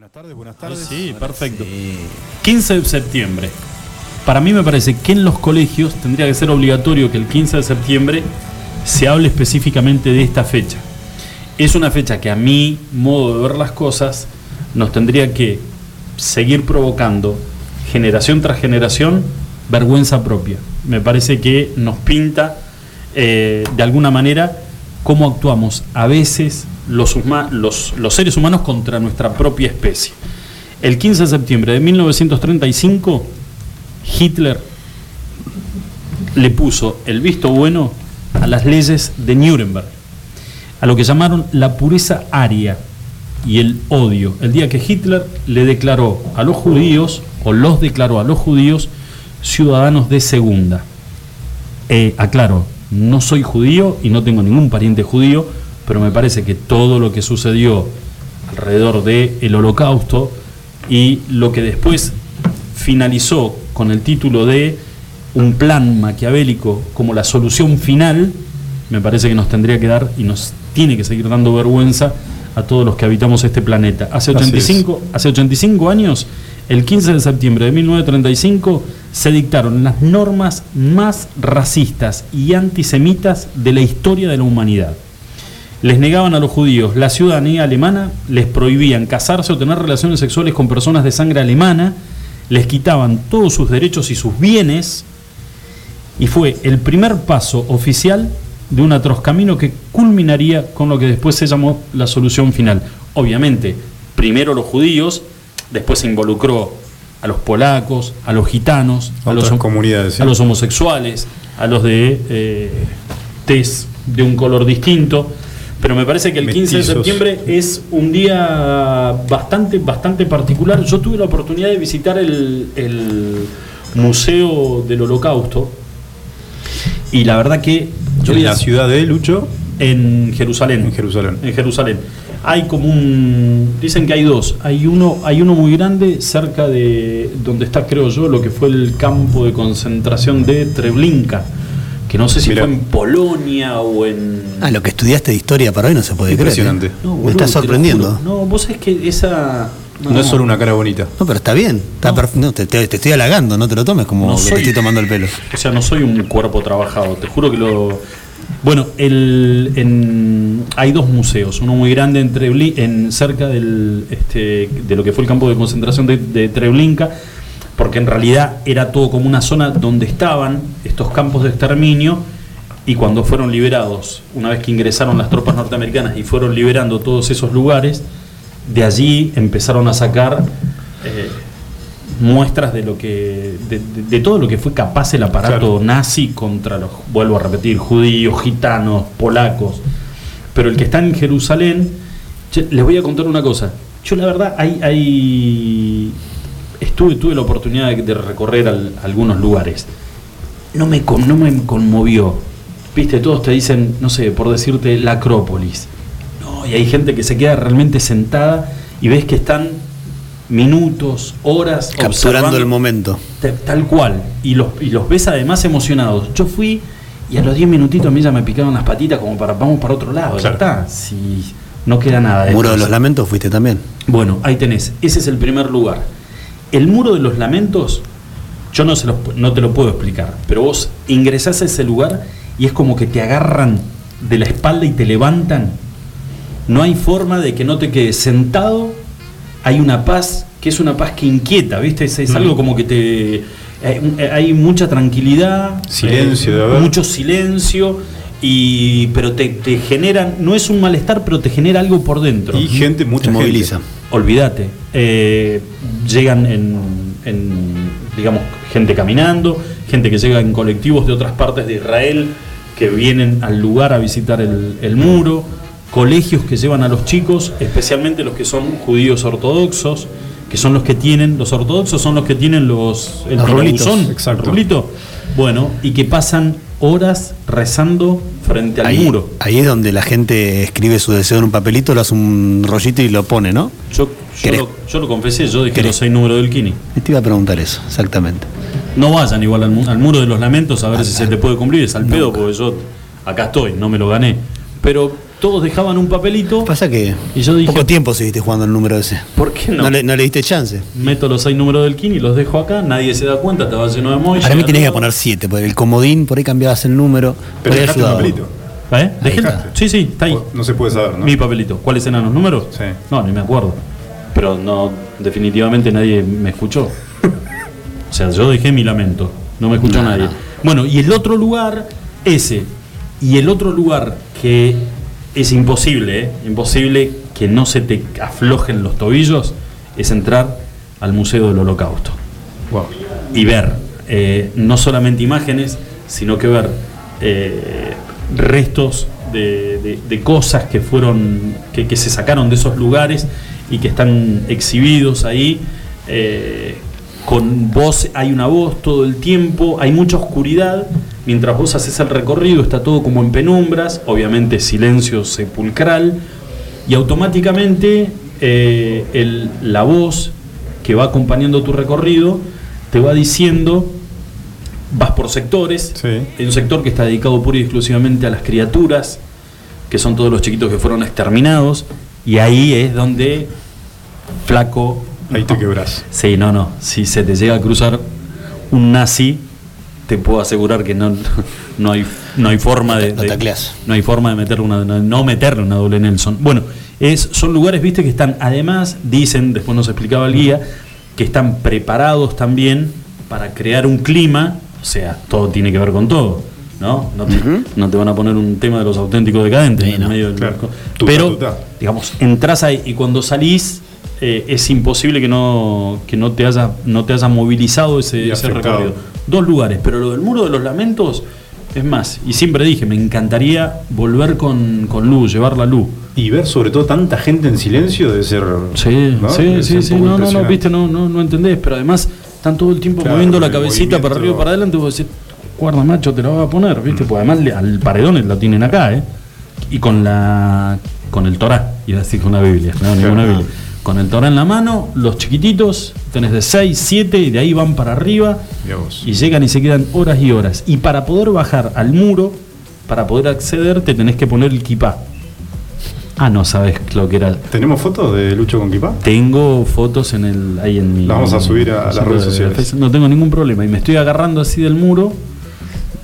Buenas tardes, buenas tardes. Sí, perfecto. 15 de septiembre. Para mí me parece que en los colegios tendría que ser obligatorio que el 15 de septiembre se hable específicamente de esta fecha. Es una fecha que a mi modo de ver las cosas nos tendría que seguir provocando generación tras generación vergüenza propia. Me parece que nos pinta eh, de alguna manera cómo actuamos a veces los, seres humanos contra nuestra propia especie. El 15 de septiembre de 1935, Hitler le puso el visto bueno a las leyes de Nuremberg, a lo que llamaron la pureza aria y el odio. El día que Hitler le declaró a los judíos, o los declaró a los judíos, ciudadanos de segunda. Eh, aclaro, no soy judío y no tengo ningún pariente judío, pero me parece que todo lo que sucedió alrededor del holocausto y lo que después finalizó con el título de un plan maquiavélico como la solución final, me parece que nos tendría que dar y nos tiene que seguir dando vergüenza a todos los que habitamos este planeta. Hace Así es. 85, hace 85 años, el 15 de septiembre de 1935, se dictaron las normas más racistas y antisemitas de la historia de la humanidad. Les negaban a los judíos la ciudadanía alemana, les prohibían casarse o tener relaciones sexuales con personas de sangre alemana, les quitaban todos sus derechos y sus bienes, y fue el primer paso oficial de un atroz camino que culminaría con lo que después se llamó la solución final. Obviamente, primero los judíos, después se involucró a los polacos, a los gitanos, a los, comunidades, sí. a los homosexuales, a los de eh, tez de un color distinto. Pero me parece que el 15 de septiembre es un día bastante, bastante particular. Yo tuve la oportunidad de visitar el, el Museo del Holocausto y la verdad que yo en la ciudad de Lucho, en Jerusalén. en Jerusalén. En Jerusalén. Hay como un. Dicen que hay dos. Hay uno, hay uno muy grande cerca de donde está, creo yo, lo que fue el campo de concentración de Treblinka. Que no sé si Mirá. fue en Polonia o en. Ah, lo que estudiaste de historia para hoy no se puede creer. Impresionante. ¿eh? No, Me está sorprendiendo. No, vos sabés que esa. No, es solo una cara bonita. No, pero está bien. Está No. no, te, te- te estoy halagando, no te lo tomes como No que te soy- estoy tomando el pelo. O sea, no soy un cuerpo trabajado, te juro que lo. Bueno, el, en- hay dos museos, uno muy grande en, Trebli- en cerca del, este, de lo que fue el campo de concentración de, de Treblinka, porque en realidad era todo como una zona donde estaban estos campos de exterminio y cuando fueron liberados, una vez que ingresaron las tropas norteamericanas y fueron liberando todos esos lugares, de allí empezaron a sacar eh, muestras de lo que de, de- de todo lo que fue capaz el aparato Claro. nazi contra los vuelvo a repetir judíos gitanos polacos pero el que está en Jerusalén les voy a contar una cosa yo la verdad hay, hay estuve tuve la oportunidad de, de recorrer al- algunos lugares no me con- no me conmovió viste todos te dicen no sé por decirte la Acrópolis no y hay gente que se queda realmente sentada y ves que están minutos horas Capturando el momento. Tal cual. Y los, y los ves además emocionados. Yo fui y a los 10 minutitos a mí ya me picaron las patitas como para vamos para otro lado. Ya Claro. está. Si no queda nada. de Muro de los Lamentos fuiste también. Bueno, ahí tenés. Ese es el primer lugar. El muro de los lamentos, yo no, se los pu- no te lo puedo explicar, pero vos ingresás a ese lugar y es como que te agarran de la espalda y te levantan. No hay forma de que no te quedes sentado. Hay una paz que es una paz que inquieta, ¿viste? Es, es Mm. algo como que te. Hay, hay mucha tranquilidad, Silencio, eh, de mucho silencio, y, pero te, te generan. No es un malestar, pero te genera algo por dentro. Y gente, mucha Te gente. moviliza. Olvídate. Eh, llegan en, en, digamos, gente caminando, gente que llega en colectivos de otras partes de Israel que vienen al lugar a visitar el, el muro, colegios que llevan a los chicos, especialmente los que son judíos ortodoxos, que son los que tienen, los ortodoxos son los que tienen los, el Los rulitos, rulito. Bueno, y que pasan horas rezando frente al Ahí, muro. ahí es donde la gente escribe su deseo en un papelito, lo hace un rollito y lo pone, ¿no? Yo, yo, lo, yo lo confesé, yo dije ¿Querés? los seis números del Kini. Te iba a preguntar eso, exactamente. No vayan igual al, mu- al muro de los lamentos a ver si se te puede cumplir, es al pedo porque yo acá estoy, no me lo gané. Pero todos dejaban un papelito. Pasa que Y yo dije- poco tiempo seguiste jugando el número ese. ¿Por qué no? No, le, no le diste chance. Meto los seis números del kin y los dejo acá, nadie se da cuenta, estaba lleno de emoji. Para mí tenés que poner 7, porque el comodín por ahí cambiabas el número. Pero dejaste un papelito. ¿Eh? ¿Dejé. Sí, sí, está ahí. No se puede saber, ¿no? Mi papelito. ¿Cuáles eran los números? Sí. No, ni me acuerdo. Pero no, definitivamente nadie me escuchó. O sea, yo dejé mi lamento. No me escuchó nadie. Bueno, y el otro lugar, ese. Y el otro lugar que es imposible, ¿eh? imposible que no se te aflojen los tobillos, es entrar al Museo del Holocausto Wow. y ver eh, no solamente imágenes, sino que ver eh, restos de, de- de cosas que fueron, que, que se sacaron de esos lugares y que están exhibidos ahí. Con voz, hay una voz todo el tiempo, hay mucha oscuridad, mientras vos haces el recorrido está todo como en penumbras, obviamente silencio sepulcral, y automáticamente eh, el- la voz que va acompañando tu recorrido te va diciendo, vas por sectores, Sí. hay un sector que está dedicado pura y exclusivamente a las criaturas, que son todos los chiquitos que fueron exterminados, y ahí es donde flaco... Ahí te quebrás. Sí, no, no, si se te llega a cruzar un nazi, te puedo asegurar que no, no, hay, no hay forma de, Lo de- no hay forma de meterle una, no, no meterle una doble Nelson. Bueno, es, son lugares, viste, que están, además, dicen, después nos explicaba el guía, que están preparados también para crear un clima, o sea, todo tiene que ver con todo, ¿no? No te, no te van a poner un tema de los auténticos decadentes Sí, en no. medio del Claro. Tuta, Pero, tuta. digamos, entras ahí y cuando salís eh, es imposible que no, que no te haya, no te haya movilizado ese, recorrido. Dos lugares, pero lo del muro de los lamentos es más, y siempre dije, me encantaría volver con, con luz, llevar la luz. Y ver sobre todo tanta gente en silencio debe ser. Sí, ¿no? sí, Debe sí, sí, no, no, no, viste, no, no, no entendés, pero además están todo el tiempo Claro, moviendo la cabecita para arriba para adelante, vos decís, guarda macho, te la vas a poner, viste, pues además al paredón la tienen acá, ¿eh? Y con la con el Torá, y así con la Biblia, no, ninguna. Biblia. Con el Torá en la mano, los chiquititos, tenés de 6, 7 y de ahí van para arriba y llegan y se quedan horas y horas. Y para poder bajar al muro, para poder acceder, te tenés que poner el kipá. Ah, no sabes lo que era. ¿Tenemos fotos de Lucho con Kipá? Tengo fotos en el ahí en mi. Las vamos a subir a en mi las redes de sociales. No tengo ningún problema y me estoy agarrando así del muro.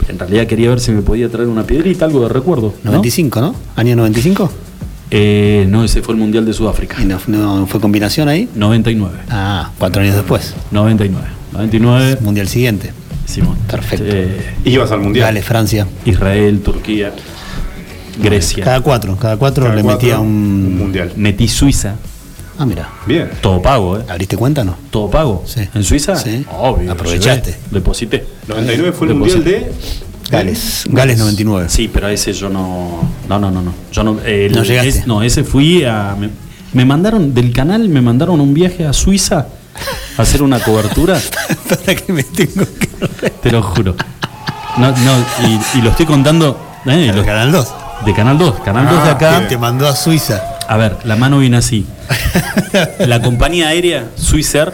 En realidad quería ver si me podía traer una piedrita, algo de recuerdo. ¿no? 95, ¿no? ¿Año 95? Eh, no, ese fue el Mundial de Sudáfrica. ¿Y no, no fue combinación ahí? 99. Ah, cuatro años después. 99. 99. Mundial siguiente. Simón. Perfecto. Eh, Ibas al mundial. Gales, Francia. Israel, Turquía, Grecia. Cada cuatro, cada cuatro Cada le cuatro, metía un un. mundial. Metí Suiza. Ah, mira. Bien. Todo pago, ¿eh? ¿Abriste cuenta no? Todo pago. Sí. ¿En Suiza? Sí. Obvio. Aprovechaste. Deposité. 99 fue el Deposité. mundial de. Gales. Gales 99. Sí, pero a ese yo no. No, no, no. no. Yo no, el- No llegaste. es- no, ese fui a. Me, me mandaron del canal, me mandaron un viaje a Suiza a hacer una cobertura. Para que me tengo que. te lo juro. No, no, y, y lo estoy contando. eh, lo- Canal 2. de Canal 2. Canal 2 de Ah, acá. Te mandó a Suiza. A ver, la mano viene así. La compañía aérea Swissair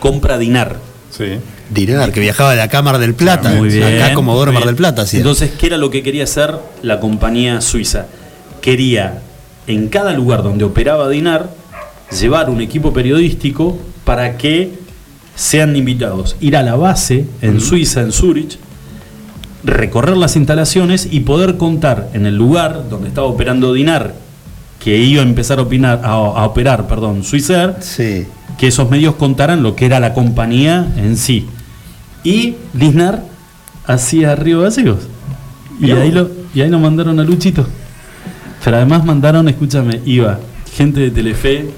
compra Dinar. Sí. Dinar, que viajaba de la Cámara del Plata. Muy bien. Acá Comodoro muy Mar del. Plata. Entonces, ¿qué era lo que quería hacer la compañía suiza? Quería, en cada lugar donde operaba Dinar, llevar un equipo periodístico para que sean invitados. Ir a la base en Suiza, en Zurich, recorrer las instalaciones y poder contar en el lugar donde estaba operando Dinar, que iba a empezar a, opinar, a, a operar, perdón, Sí. que esos medios contaran lo que era la compañía en sí. Y Lisnar hacía Río Gallegos. Y ahí, lo, y ahí lo mandaron a Luchito. Pero además mandaron, escúchame, iba gente de Telefe,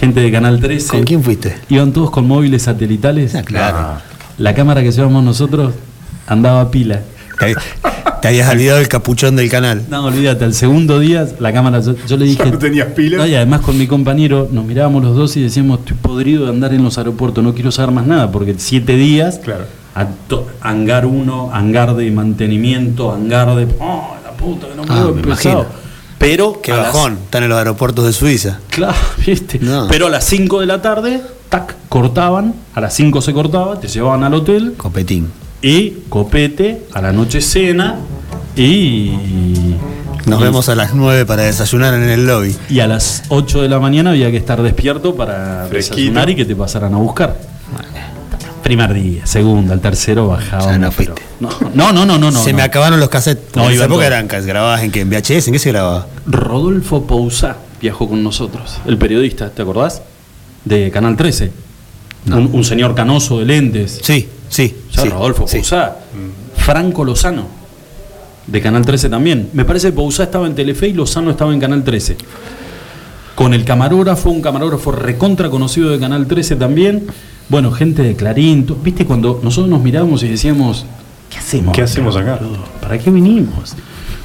gente de Canal 13. ¿Con quién fuiste? Iban todos con móviles satelitales. Ah, claro. La cámara que llevamos nosotros andaba a pila. Te, habías olvidado el capuchón del canal. No, olvídate, al segundo día la cámara, yo, yo le dije... no tenías pila. No, y además con mi compañero nos mirábamos los dos y decíamos, estoy podrido de andar en los aeropuertos, no quiero saber más nada, porque siete días, Claro. a to- hangar 1, hangar de mantenimiento, hangar de... ¡Oh, la puta, que no me Ah, me pesado! Pero... Qué las- bajón. Están en los aeropuertos de Suiza. Claro, viste. No. Pero a las 5 de la tarde, tac, cortaban, a las 5 se cortaba, te llevaban al hotel Copetín. y copete, a la noche cena y Nos Y- vemos a las 9 para desayunar en el lobby. Y a las 8 de la mañana había que estar despierto para Fresquito. desayunar y que te pasaran a buscar. Primer día, segundo, al tercero bajaba. Ya no fuiste. No, no, no, no, no. Se no. me acabaron los cassettes. No, en esa época eran cas- grabadas en, qué? en VHS, ¿en qué se grababa? Rodolfo Pousá viajó con nosotros, el periodista, ¿te acordás? De Canal 13. No. Un, un señor canoso de lentes. Sí, sí. Ya, sí, Rodolfo sí. Pousá. Franco Lozano, de Canal 13 también. Me parece que Pousá estaba en Telefe y Lozano estaba en Canal 13. Con el camarógrafo, un camarógrafo recontra conocido de Canal 13 también. Bueno, gente de Clarín. ¿Viste cuando nosotros nos mirábamos y decíamos, ¿qué hacemos? ¿Qué hacemos acá? ¿Para qué vinimos?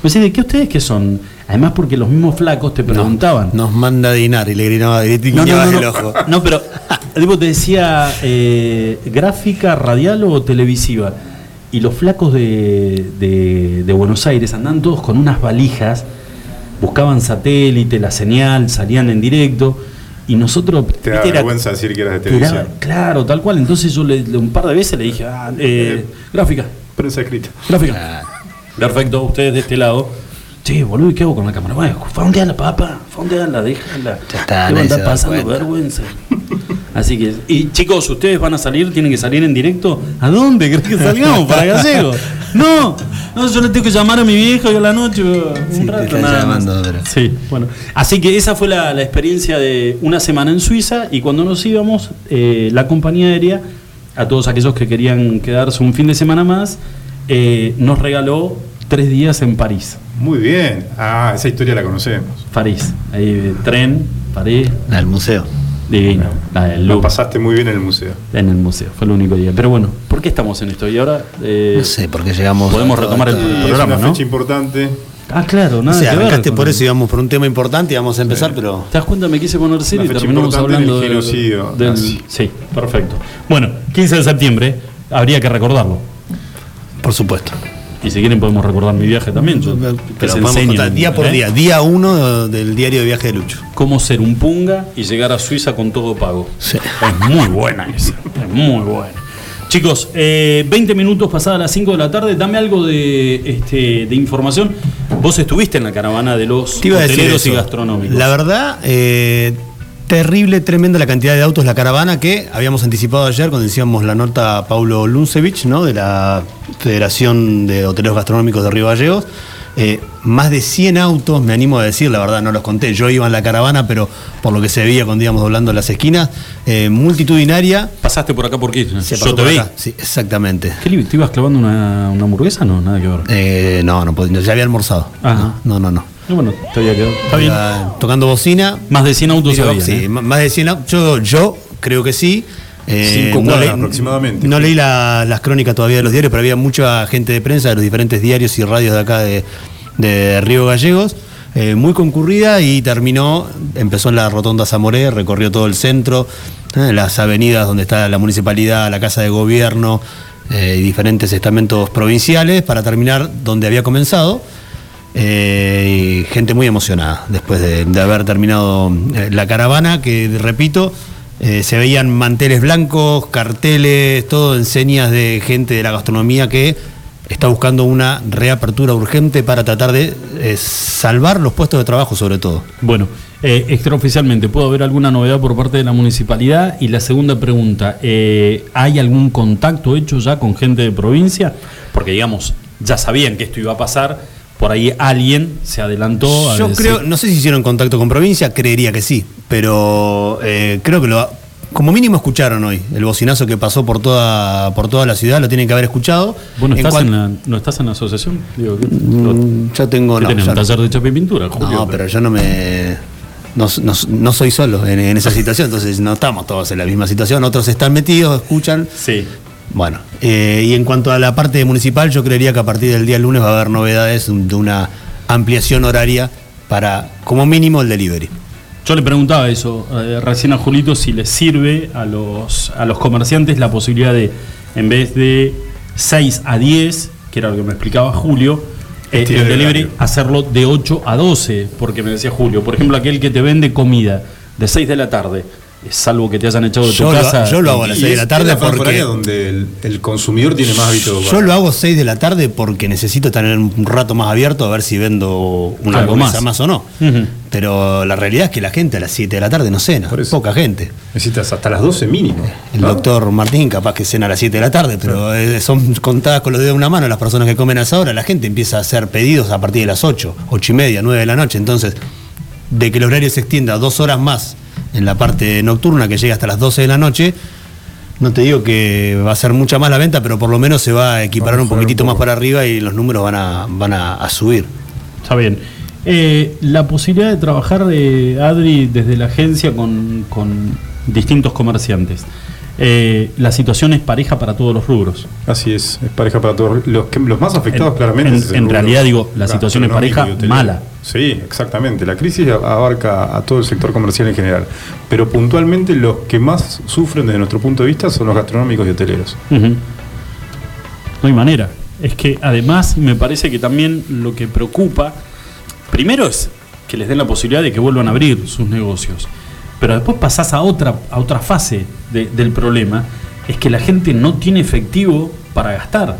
Pues, ¿de qué ustedes qué son? Además, porque los mismos flacos te preguntaban. Nos manda dinar y le gritaba, y te No, no, guiñabas no, el ojo. No, pero tipo, te decía eh, gráfica, radial o televisiva. Y los flacos de, de- de Buenos Aires andaban todos con unas valijas, buscaban satélite, la señal, salían en directo. Y nosotros. Te da vergüenza decir que eras de televisión. claro, tal cual. Entonces yo le, le- un par de veces le dije, ah, eh, gráfica, Prensa escrita. gráfica. Perfecto, ustedes de este lado. Che, boludo, ¿y qué hago con la cámara? Bueno, fondeala, papá, fondeala, déjala. Ya está, Te nadie andar se da pasando cuenta. vergüenza. Así que, y chicos, ustedes van a salir, tienen que salir en directo. ¿A dónde crees que salgamos? ¿Para Gallego? No, no, yo le tengo que llamar a mi viejo y a la noche. Un Sí, rato, está nada más. llamando, pero- Sí, bueno. Así que esa fue la, la experiencia de una semana en Suiza y cuando nos íbamos, eh, la compañía aérea, a todos aquellos que querían quedarse un fin de semana más, eh, nos regaló tres días en París. Muy bien. Ah, esa historia la conocemos. París, ahí tren, París, Al museo. Divino. La del Lo pasaste muy bien en el museo. en el museo, fue el único día. Pero bueno, ¿por qué estamos en esto? Y ahora eh, No sé por qué llegamos. podemos retomar el programa, es una ¿no? fecha importante. Ah, claro, No nada sé, que ver arrancaste con- por eso íbamos por un tema importante y vamos a empezar, pero. ¿Te das cuenta? Me quise poner serio y terminamos hablando del genocidio del-. Sí, perfecto. Bueno, 15 de septiembre, habría que recordarlo. Por supuesto. Y si quieren podemos recordar mi viaje también. yo- que Pero se contar día por ¿eh? día. Día uno del diario de viaje de Lucho. Cómo ser un punga y llegar a Suiza con todo pago. Sí. Es muy buena esa. Es muy buena. Chicos, eh, 20 minutos pasadas las 5 de la tarde, dame algo de, este, de información. Vos estuviste en la caravana de los hoteleros y gastronómicos. La verdad, eh, terrible, tremenda la cantidad de autos, la caravana que habíamos anticipado ayer cuando decíamos la nota a Paulo Luncevich, ¿no? de la Federación de Hoteleros Gastronómicos de Río Gallegos. Eh, más de 100 autos, me animo a decir, la verdad no los conté, yo iba en la caravana, pero por lo que se veía cuando íbamos doblando las esquinas, eh, multitudinaria. Pasaste por acá por Kirchner. Se Yo te vi. acá. Sí, exactamente. ¿Qué ¿Te ibas clavando una, una hamburguesa? No, nada que ver. Eh, no, no, podía- ya había almorzado. Ajá. No, no, no. No, bueno, te había quedado. Está bien. Tocando bocina, Más de 100 autos había. sí, ¿eh? más de 100 au- yo, yo creo que sí. Eh, Cinco no leí- aproximadamente. No leí la- las crónicas todavía de los diarios, pero había mucha gente de prensa de los diferentes diarios y radios de acá de, de Río Gallegos. eh, muy concurrida y terminó, empezó en la Rotonda Zamoré, recorrió todo el centro, eh, las avenidas donde está la municipalidad, la casa de gobierno y diferentes estamentos provinciales para terminar donde había comenzado. Eh, y gente muy emocionada después de, haber terminado eh, la caravana, que repito, eh, se veían manteles blancos, carteles, todo en señas de gente de la gastronomía que está buscando una reapertura urgente para tratar de salvar los puestos de trabajo sobre todo. Bueno, extraoficialmente, ¿puedo haber alguna novedad por parte de la municipalidad? Y la segunda pregunta, ¿hay algún contacto hecho ya con gente de provincia? Porque, digamos, ya sabían que esto iba a pasar, por ahí alguien se adelantó a Yo decir- creo, no sé si hicieron contacto con provincia, creería que sí, pero eh, creo que lo, como mínimo escucharon hoy el bocinazo que pasó por toda por toda la ciudad, lo tienen que haber escuchado. Bueno, En ¿estás en la, ¿no estás en la asociación? Digo, ¿qué, Mm, yo tengo ¿qué no, tenés, yo un no. taller de chapa y pintura, Julio? No, pero yo no me. No, no- no soy solo en, en esa situación, entonces no estamos todos en la misma situación. Otros están metidos, escuchan. Sí. Bueno, eh, y en cuanto a la parte municipal, yo creería que a partir del día lunes va a haber novedades de una ampliación horaria para, como mínimo, el delivery. Yo le preguntaba eso eh, recién a Julito si les sirve a los, a los comerciantes la posibilidad de, en vez de 6 a 10, que era lo que me explicaba Julio, eh, Estirar el el delivery hacerlo de 8 a 12, porque me decía Julio, por ejemplo, aquel que te vende comida de 6 de la tarde salvo que te hayan echado de tu Yo lo- casa. yo lo hago a las Y 6 de la tarde porque- donde el, el consumidor tiene más hábito. Yo lo hago 6 de la tarde porque necesito tener un rato más abierto a ver si vendo una Algo más. más. o no. Pero la realidad es que la gente a las 7 de la tarde no cena, poca gente. Necesitas hasta las 12 mínimo. El doctor Martín capaz que cena a las 7 de la tarde, pero eh, son contadas con los dedos de una mano las personas que comen a esa hora. La gente empieza a hacer pedidos a partir de las 8, 8 y media, 9 de la noche. Entonces, de que el horario se extienda dos horas más en la parte nocturna, que llega hasta las 12 de la noche, no te digo que va a ser mucha más la venta, pero por lo menos se va a equiparar Va a un poquitito un más para arriba y los números van a, van a, a subir. Está bien. Eh, la posibilidad de trabajar, eh, Adri, desde la agencia con, con distintos comerciantes. Eh, la situación es pareja para todos los rubros. Así es, es pareja para todos. Los, que, los más afectados En- claramente. en- realidad, digo, la situación es pareja mala. Sí, exactamente. La crisis abarca a todo el sector comercial en general. Pero puntualmente los que más sufren desde nuestro punto de vista son los gastronómicos y hoteleros. No hay manera. Es que además me parece que también lo que preocupa, primero es que les den la posibilidad de que vuelvan a abrir sus negocios, pero después pasás a otra, a otra fase de- del problema, es que la gente no tiene efectivo para gastar.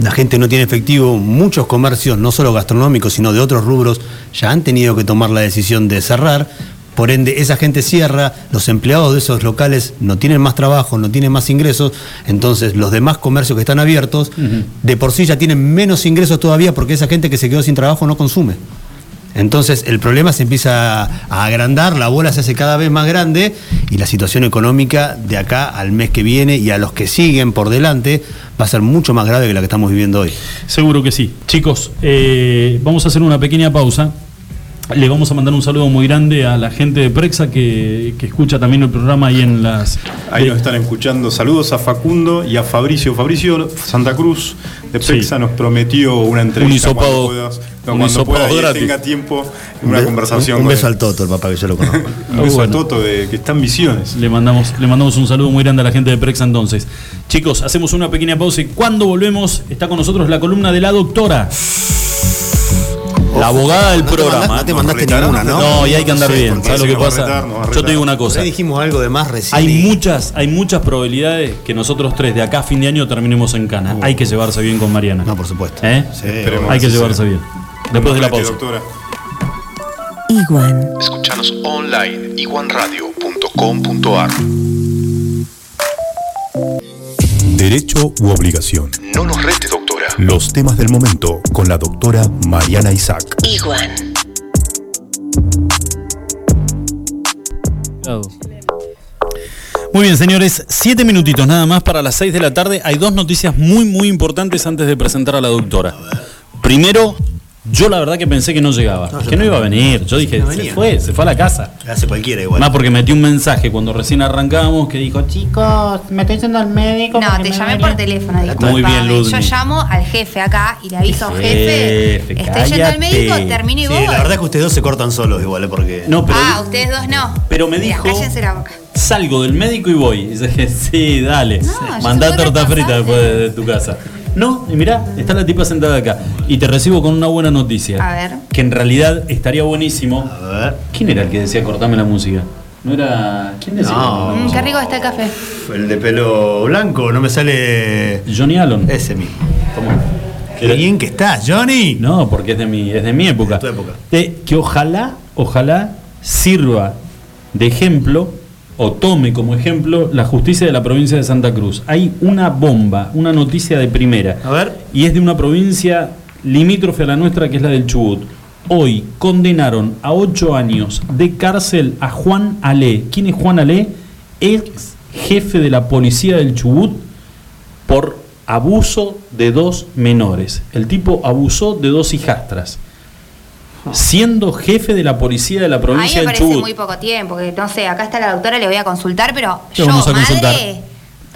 La gente no tiene efectivo, muchos comercios, no solo gastronómicos, sino de otros rubros, ya han tenido que tomar la decisión de cerrar. Por ende, esa gente cierra, los empleados de esos locales no tienen más trabajo, no tienen más ingresos, entonces los demás comercios que están abiertos, de por sí ya tienen menos ingresos todavía porque esa gente que se quedó sin trabajo no consume. Entonces el problema se empieza a agrandar, la bola se hace cada vez más grande y la situación económica de acá al mes que viene y a los que siguen por delante va a ser mucho más grave que la que estamos viviendo hoy. Seguro que sí. Chicos, eh, vamos a hacer una pequeña pausa. Le vamos a mandar un saludo muy grande a la gente de Prexa que, que escucha también el programa ahí en las... Ahí nos están escuchando. Saludos a Facundo y a Fabricio. Fabricio Santa Cruz de Sí. Pexa nos prometió una entrevista Un hisopado- cuando puedas, un cuando pueda gratis. tenga tiempo, Un una conversación. Un, beso él. al Toto, el papá que yo lo conozco. Un beso Bueno. a Toto de que está en Misiones. Le mandamos, le mandamos un saludo muy grande a la gente de Prexa entonces. Chicos, hacemos una pequeña pausa y cuando volvemos está con nosotros la columna de la doctora. La abogada del no te programa. mandaste- no te mandaste ninguna, ¿no? No, y hay que andar No sé, bien. ¿Sabes lo que pasa? retar, Yo te digo una cosa. Ya dijimos algo de más recién. Hay muchas, hay muchas probabilidades que nosotros tres de acá a fin de año terminemos en cana. Hay que llevarse bien con Mariana. No, por supuesto. ¿Eh? Sí. Hay que llevarse sea. bien. Después de la pausa. doctora. Iguan. Escuchanos online iguanradio.com.ar Derecho u obligación. No nos rete, doctora. Los temas del momento con la doctora Mariana Isaac. Iguan. Muy bien, señores, siete minutitos nada más para las seis de la tarde. Hay dos noticias muy, muy importantes antes de presentar a la doctora. Primero, yo la verdad que pensé que no llegaba, No, que no iba a venir. Yo dije, No se fue, se fue a la casa. Hace cualquiera igual. Más porque metí un mensaje cuando recién arrancábamos que dijo, chicos, me estoy yendo al médico. No, te llamé duele". por teléfono. Muy disculpame. bien, Ludmi. Yo llamo al jefe acá y le aviso, Jefe, jefe, estoy yendo al médico, termino y Sí, voy. la verdad es que ustedes dos se cortan solos igual, ¿eh? porque. No, pero, ah, ustedes dos no. pero me Mira, dijo, cállense la boca. salgo del médico y voy. Y dije, sí, dale. yo Mandá muy torta frita después de, de tu casa. No, y mirá, está la tipa sentada acá. Y te recibo con una buena noticia. A ver. Que en realidad estaría buenísimo. A ver. ¿Quién era el que decía cortame la música? No era. ¿Quién decía? No. Mm, música? qué rico está el café. El de pelo blanco, no me sale. Johnny Allen. Ese mismo. ¿Cómo? Qué bien que estás, Johnny. No, porque es de mi, es de mi época. De tu época. De- que ojalá, ojalá sirva de ejemplo o tome como ejemplo la justicia de la provincia de Santa Cruz. Hay una bomba, una noticia de primera. A ver. Y es de una provincia limítrofe a la nuestra, que es la del Chubut. Hoy condenaron a ocho años de cárcel a Juan Ale. ¿Quién es Juan Ale? Ex jefe de la policía del Chubut por abuso de dos menores. El tipo abusó de dos hijastras. Siendo jefe de la policía de la A mí provincia me parece Chubut. muy poco tiempo, que no sé, acá está la doctora, le voy a consultar, pero ¿Qué yo, vamos a madre, consultar?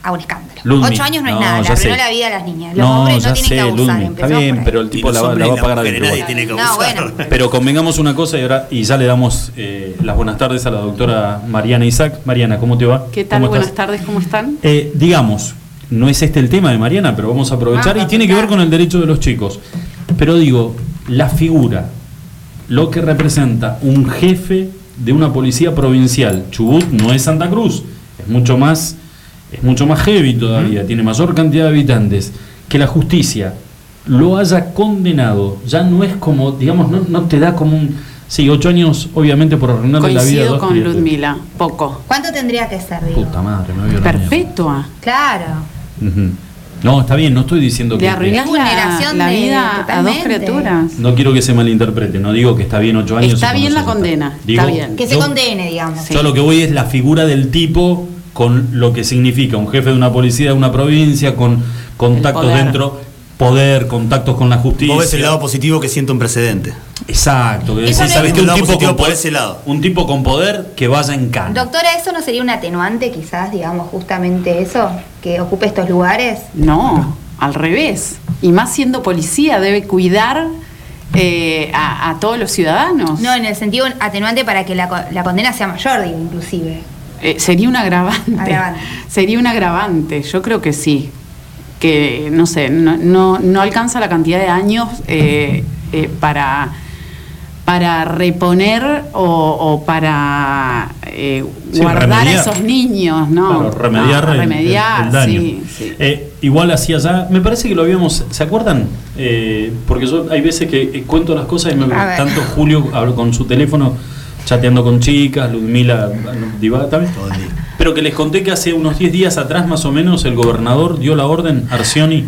a un escándalo. Ludmi. Ocho años no es No, nada, le arruinó la vida a las niñas. Los hombres no tienen sé, que abusar. Está bien, pero el tipo la, va- la a pagar igual. nadie tiene que No, abusar. bueno. Pero convengamos una cosa y, ahora, y ya le damos eh, las buenas tardes a la doctora Mariana Isaac. Mariana, ¿cómo te va? ¿Qué tal? ¿Cómo Buenas tardes, ¿cómo están? Eh, digamos, no es este el tema de Mariana, pero vamos a aprovechar Ah, y tiene que ver con el derecho de los chicos. Pero digo, la figura, lo que representa un jefe de una policía provincial. Chubut no es Santa Cruz, es mucho más, es mucho más heavy todavía, tiene mayor cantidad de habitantes. Que la justicia lo haya condenado, ya no es como, digamos, no, no te da como un. Sí, ocho años, obviamente, por arruinarle la vida a Coincido con. Ludmila, poco. ¿Cuánto tendría que ser, digo? Puta madre, me vio la Perpetua. Claro. No, está bien, no estoy diciendo que. Le arruinás la, Vulneración la de- vida a dos criaturas. No quiero que se malinterprete, no digo que está bien ocho años. Está bien no la condena, Digo, está bien. Que se yo- condene, digamos. Sí. Yo lo que voy es la figura del tipo con lo que significa un jefe de una policía de una provincia, con contactos dentro, poder, contactos con la justicia. Vos ves el lado positivo que siento un precedente. Exacto, que decís, ¿sabés qué? El un tipo, con por poder, ese lado. un tipo con poder que vaya en cana. Doctora, ¿eso no sería un atenuante quizás, digamos, justamente eso? Que ocupe estos lugares. No, al revés. Y más siendo policía, debe cuidar eh, a, a todos los ciudadanos. No, en el sentido atenuante para que la, la condena sea mayor, digo, inclusive. Eh, sería un agravante. Agravante. Sería un agravante, yo creo que sí. Que, no sé, no, no, no alcanza la cantidad de años eh, eh, para, para reponer o, o para eh, Sí, guardar remediar. a esos niños, ¿no? Claro, remediar, No, el- el- remediar, el, daño. sí, sí. Eh, igual hacia allá, me parece que lo habíamos, ¿se acuerdan? Eh, porque yo hay veces que cuento las cosas y me tanto Julio hablo con su teléfono chateando con chicas, Ludmila divaga también. Todo el día. Pero que les conté que hace unos 10 días atrás más o menos el gobernador dio la orden, Arcioni,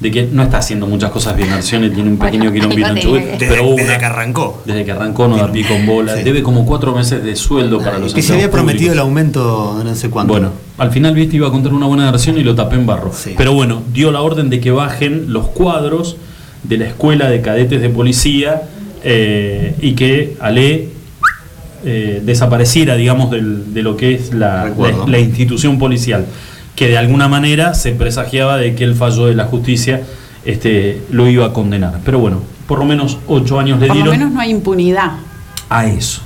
de que no está haciendo muchas cosas bien. Arcioni tiene un pequeño Bueno, quilombito en Chubut, Desde, pero hubo desde una- que arrancó. desde que arrancó no da pie con bola. Sí. Debe como cuatro meses de sueldo para los Que se había prometido el aumento de no sé cuánto. Bueno, al final viste iba a contar una buena versión y lo tapé en barro. Sí. Pero bueno, dio la orden de que bajen los cuadros de la escuela de cadetes de policía eh, y que Ale eh, desapareciera, digamos, del- de lo que es la, Recuerdo. la- la institución policial, que de alguna manera se presagiaba de que el fallo de la justicia este, lo iba a condenar. Pero bueno, por lo menos ocho años le Por lo dieron menos no hay impunidad. a eso.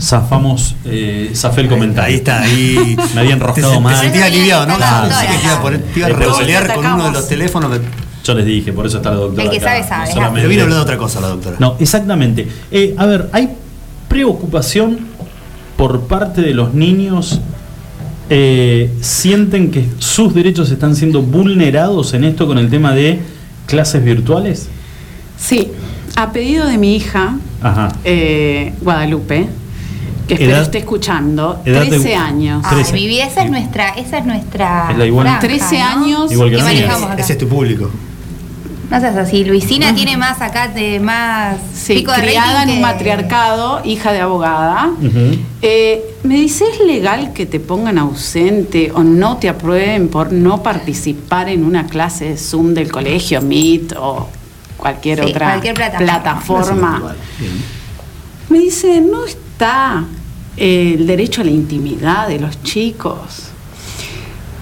Zafamos, eh, zafé el comentario. Ahí está, ahí. Me había enroscado te, mal. Te sentías aliviado, ¿no? Claro. Te iba a a revolear con uno de los teléfonos. Yo les dije, por eso está la doctora. El que acá, sabe, no sabe, solamente- Pero vino hablando de otra cosa la doctora. No, exactamente. Eh, a ver, hay preocupación por parte de los niños. eh, sienten que sus derechos están siendo vulnerados en esto con el tema de clases virtuales. Sí, a pedido de mi hija, Ajá. eh, Guadalupe, que espero Edad- esté escuchando, edad de- 13 años. Vida, esa es nuestra, esa es nuestra. Es la igual. franja, 13 ¿no? años Igual que que manejamos acá. Ese es tu público. No seas así. Luisina tiene más acá de más Sí, pico de criada en un que- matriarcado, hija de abogada. Eh, me dice, ¿es legal que te pongan ausente o no te aprueben por no participar en una clase de Zoom del colegio, Meet o cualquier Sí, otra cualquier plataforma. plataforma? Me dice, no está eh, el derecho a la intimidad de los chicos.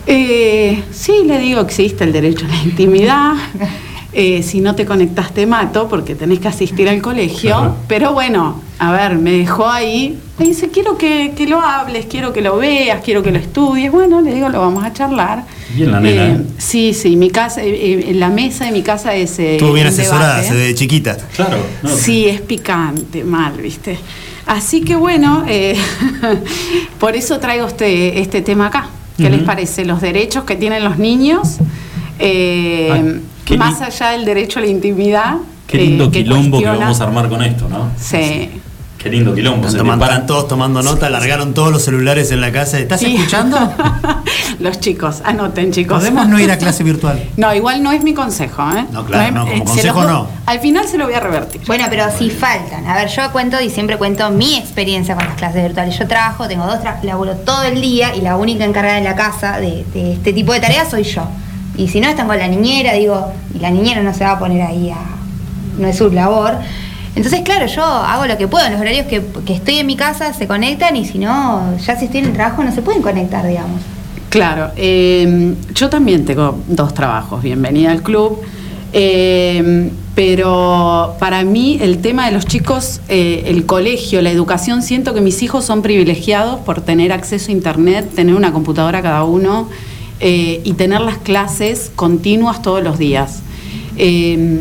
Eh, sí, le digo, existe el derecho a la intimidad. Eh, si no te conectas te mato porque tenés que asistir al colegio. Ajá. Pero bueno, a ver, me dejó ahí. Me dice, quiero que, que lo hables, quiero que lo veas, quiero que lo estudies. Bueno, le digo, lo vamos a charlar. Bien la nena, ¿eh? Sí, sí, mi casa, eh, eh, la mesa de mi casa es... eh, Estuvo bien asesorada, debate. se ve de chiquita. Claro. no. Sí, es picante, mal, ¿viste? Así que bueno, eh, por eso traigo este, este tema acá. ¿Qué les parece? Los derechos que tienen los niños, eh, qué más li- allá del derecho a la intimidad. Qué eh, lindo que quilombo que cuestiona- vamos a armar con esto, ¿no? Sí. Qué lindo quilombo. Están Se tomando- están todos tomando nota, largaron todos los celulares en la casa. ¿Estás Sí. escuchando? los chicos, anoten chicos. Podemos no ir a clase virtual. No, igual no es mi consejo, ¿eh? No, claro, no, como eh, se consejo no. Al final se lo voy a revertir. Bueno, pero si faltan. A ver, yo cuento y siempre cuento mi experiencia con las clases virtuales. Yo trabajo, tengo dos trabajos, laburo todo el día y la única encargada en la casa de, de este tipo de tareas soy yo. Y si no están con la niñera, digo, y la niñera no se va a poner ahí a. no es su labor. Entonces, claro, yo hago lo que puedo. En los horarios que, que estoy en mi casa se conectan y si no, ya si estoy en el trabajo no se pueden conectar, digamos. Claro, eh, yo también tengo dos trabajos, bienvenida al club, eh, pero para mí el tema de los chicos, eh, el colegio, la educación, siento que mis hijos son privilegiados por tener acceso a internet, tener una computadora cada uno eh, y tener las clases continuas todos los días. Eh,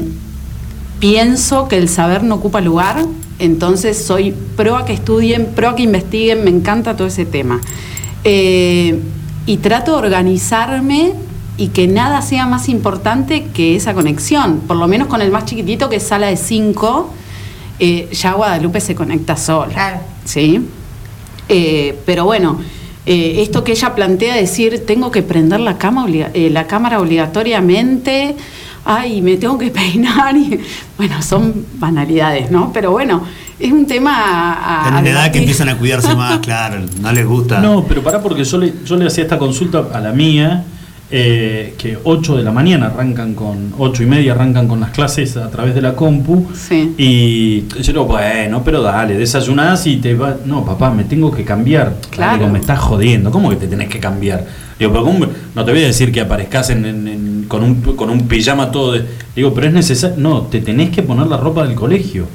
pienso que el saber no ocupa lugar entonces soy pro a que estudien, pro a que investiguen, me encanta todo ese tema. Eh, y trato de organizarme y que nada sea más importante que esa conexión, por lo menos con el más chiquitito que es sala de 5, ya Guadalupe se conecta sola. Claro. ¿sí? Eh, pero bueno, eh, esto que ella plantea, decir, tengo que prender la, cama obliga- eh, la cámara obligatoriamente, ay, me tengo que peinar, y, bueno, son banalidades, ¿no? Pero bueno, es un tema a, a En una edad que empiezan a cuidarse más, claro, no les gusta. No, pero pará porque yo le, yo le hacía esta consulta a la mía, eh, que 8 de la mañana arrancan con, 8 y media arrancan con las clases a través de la compu. Sí. Y yo digo, bueno, pero dale, desayunás y te va. No, papá, me tengo que cambiar. Claro. Digo, me estás jodiendo, ¿cómo que te tenés que cambiar? Digo, pero ¿cómo? no te voy a decir que aparezcas en, en- en- con, un, con un pijama todo de. Digo, pero es necesario. No, te tenés que poner la ropa del colegio.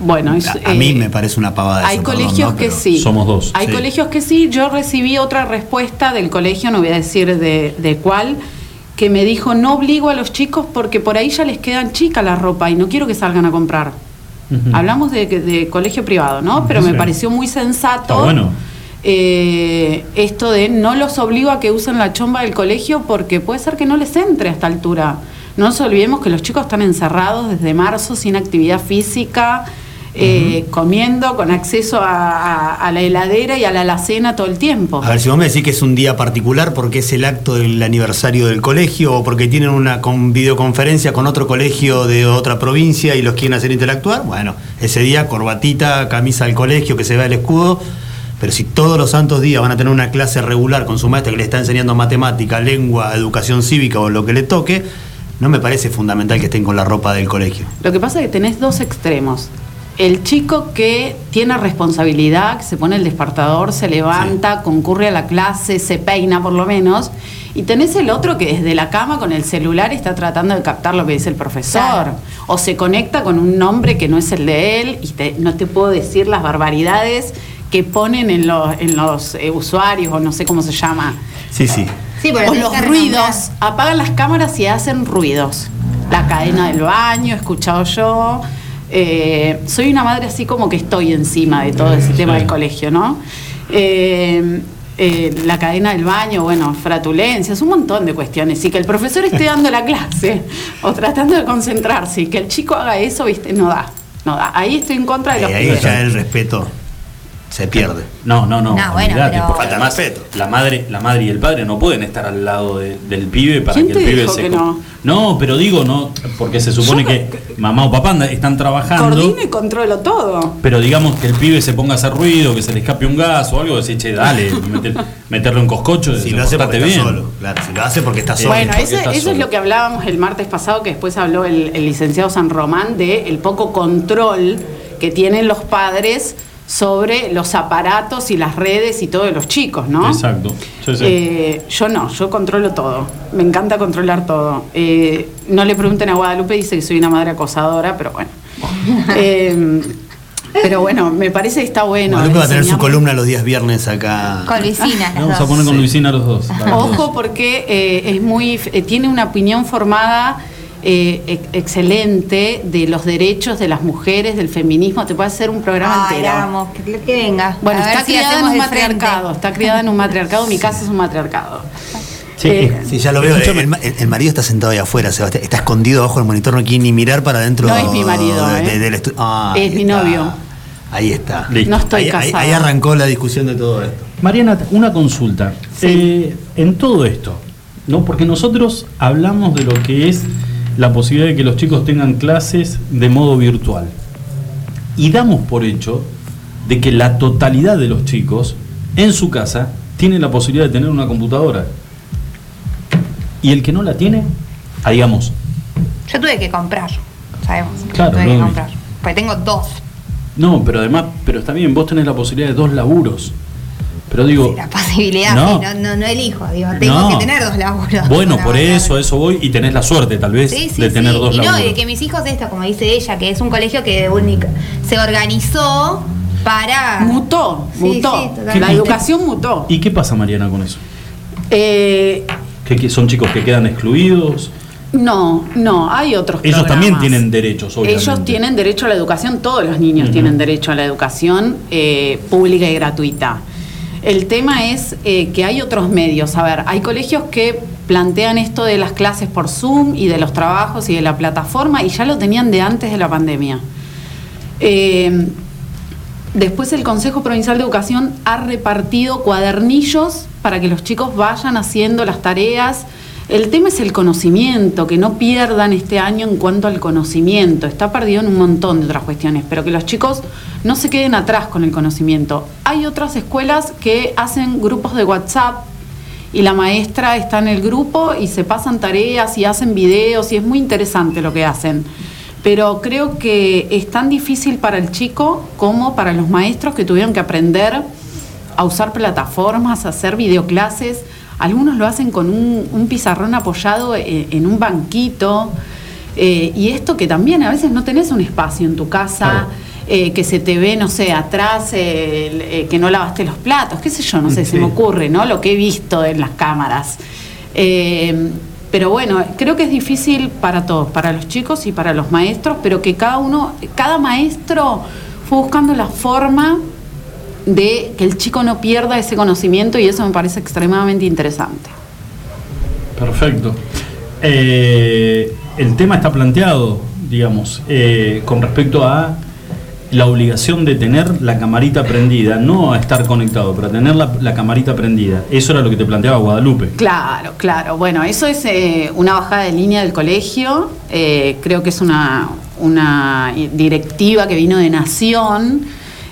Bueno, es, A, a mí eh, me parece una pavada Hay eso, perdón, colegios ¿no? que Pero- sí. Somos dos. Hay Sí. colegios que sí. Yo recibí otra respuesta del colegio, no voy a decir de, de cuál, que me dijo, no obligo a los chicos porque por ahí ya les quedan chica la ropa y no quiero que salgan a comprar. Hablamos de, de colegio privado, ¿no? Pero me pareció muy sensato. Está bueno. eh, esto de no los obligo a que usen la chomba del colegio porque puede ser que no les entre a esta altura. No nos olvidemos que los chicos están encerrados desde marzo sin actividad física, eh, comiendo con acceso a, a- a la heladera y a la alacena todo el tiempo. A ver, si vos me decís que es un día particular porque es el acto del aniversario del colegio o porque tienen una con videoconferencia con otro colegio de otra provincia y los quieren hacer interactuar, bueno, ese día corbatita, camisa del colegio, que se vea el escudo. Pero si todos los santos días van a tener una clase regular con su maestra que le está enseñando matemática, lengua, educación cívica o lo que le toque, no me parece fundamental que estén con la ropa del colegio. Lo que pasa es que tenés dos extremos. El chico que tiene responsabilidad, que se pone el despertador, se levanta, concurre a la clase, se peina por lo menos. Y tenés el otro que desde la cama con el celular está tratando de captar lo que dice el profesor. Claro. O se conecta con un nombre que no es el de él y te- no te puedo decir las barbaridades que ponen en los, en los eh, usuarios o no sé cómo se llama. Sí, sí. Sí, pero O los ruidos, apagan las cámaras y hacen ruidos. La cadena del baño, he escuchado yo. Eh, soy una madre así como que estoy encima de todo ese tema del colegio, ¿no? Eh, eh, la cadena del baño, bueno, fratulencias, un montón de cuestiones. Y que el profesor esté dando la clase o tratando de concentrarse y que el chico haga eso, viste, no da. No da. Ahí estoy en contra de los ahí pibes. ya el respeto se pierde. No, no, no. No, bueno, pero- porque además la madre, la madre y el padre no pueden estar al lado de- del pibe para ¿Quién que el te pibe dijo se que no? No, pero digo no, porque se supone Yo que mamá o papá anda- están trabajando. Coordino y controlo todo. Pero digamos que el pibe se ponga a hacer ruido, que se le escape un gas o algo, decir, che, dale, meter- meterlo en coscocho, Si lo hace porque portate está bien. solo. Claro, si lo hace porque está solo. Bueno, eso, está eso es lo que hablábamos el martes pasado, que después habló el, el licenciado San Román, de el poco control que tienen los padres sobre los aparatos y las redes y todo de los chicos, ¿no? Exacto. Sí, sí. Eh, yo no, yo controlo todo. Me encanta controlar todo. Eh, no le pregunten a Guadalupe, dice que soy una madre acosadora, pero bueno. Eh, pero bueno, me parece que está bueno. Guadalupe va a tener su columna los días viernes acá. Con Luisina, Vamos a poner con Luisina los dos. Ojo porque eh, es muy eh, tiene una opinión formada eh, ex- excelente de los derechos de las mujeres, del feminismo. Te puede hacer un programa Ay, entero. vamos, que, que venga. Bueno, A está si criada en un matriarcado, está criada en un matriarcado, mi casa es un matriarcado. Sí, Eh, Sí, ya lo veo. El, ma- el- el marido está sentado ahí afuera, Sebastián. Está escondido bajo el monitor, no quiere ni mirar para adentro. No es mi marido, de- ¿eh? de- del estu- Ah, Es ahí mi está. novio. Ahí está. Listo. No estoy ahí, ahí- arrancó la discusión de todo esto. Mariana, una consulta. Sí. Eh, en todo esto, ¿no? Porque nosotros hablamos de lo que es la posibilidad de que los chicos tengan clases de modo virtual. Y damos por hecho de que la totalidad de los chicos en su casa tiene la posibilidad de tener una computadora. Y el que no la tiene, ah, digamos, Yo tuve que comprar, sabemos. Claro, tuve que comprar. Porque tengo dos. no, pero además, pero está bien, vos tenés la posibilidad de dos laburos. Pero digo, Sí, la posibilidad, no. sí, no, no, no elijo. Digo, tengo No. que tener dos laburos. Bueno, por eso, a eso voy y tenés la suerte tal vez Sí, sí, de sí. tener dos y no, laburos. y de que mis hijos esto, como dice ella, que es un colegio que única- se organizó para... Mutó, Sí, mutó. la educación mutó. ¿Y qué pasa, Mariana, con eso? Eh, ¿Que, son chicos que quedan excluidos? No, no, hay otros Ellos también tienen derechos, obviamente. Ellos tienen derecho a la educación, todos los niños tienen derecho a la educación eh, pública y gratuita. El tema es eh, que hay otros medios. A ver, hay colegios que plantean esto de las clases por Zoom y de los trabajos y de la plataforma y ya lo tenían de antes de la pandemia. Eh, Después el Consejo Provincial de Educación ha repartido cuadernillos para que los chicos vayan haciendo las tareas. El tema es el conocimiento, que no pierdan este año en cuanto al conocimiento. Está perdido en un montón de otras cuestiones, pero que los chicos no se queden atrás con el conocimiento. Hay otras escuelas que hacen grupos de WhatsApp y la maestra está en el grupo y se pasan tareas y hacen videos y es muy interesante lo que hacen. Pero creo que es tan difícil para el chico como para los maestros que tuvieron que aprender a usar plataformas, a hacer videoclases. Algunos lo hacen con un, un pizarrón apoyado en, en un banquito. Eh, y esto que también a veces no tenés un espacio en tu casa. Claro. eh, que se te ve, no sé, atrás, eh, que no lavaste los platos, qué sé yo, no sé, Sí. se me ocurre, ¿no? Lo que he visto en las cámaras. Pero bueno, creo que es difícil para todos, para los chicos y para los maestros, pero que cada uno, cada maestro fue buscando la forma de que el chico no pierda ese conocimiento y eso me parece extremadamente interesante. Perfecto. Eh, el tema está planteado, digamos, eh, con respecto a la obligación de tener la camarita prendida, no a estar conectado, pero a tener la, la camarita prendida. Eso era lo que te planteaba Guadalupe. Claro, claro. Bueno, eso es eh, una bajada de línea del colegio. Creo que es una, una directiva que vino de Nación.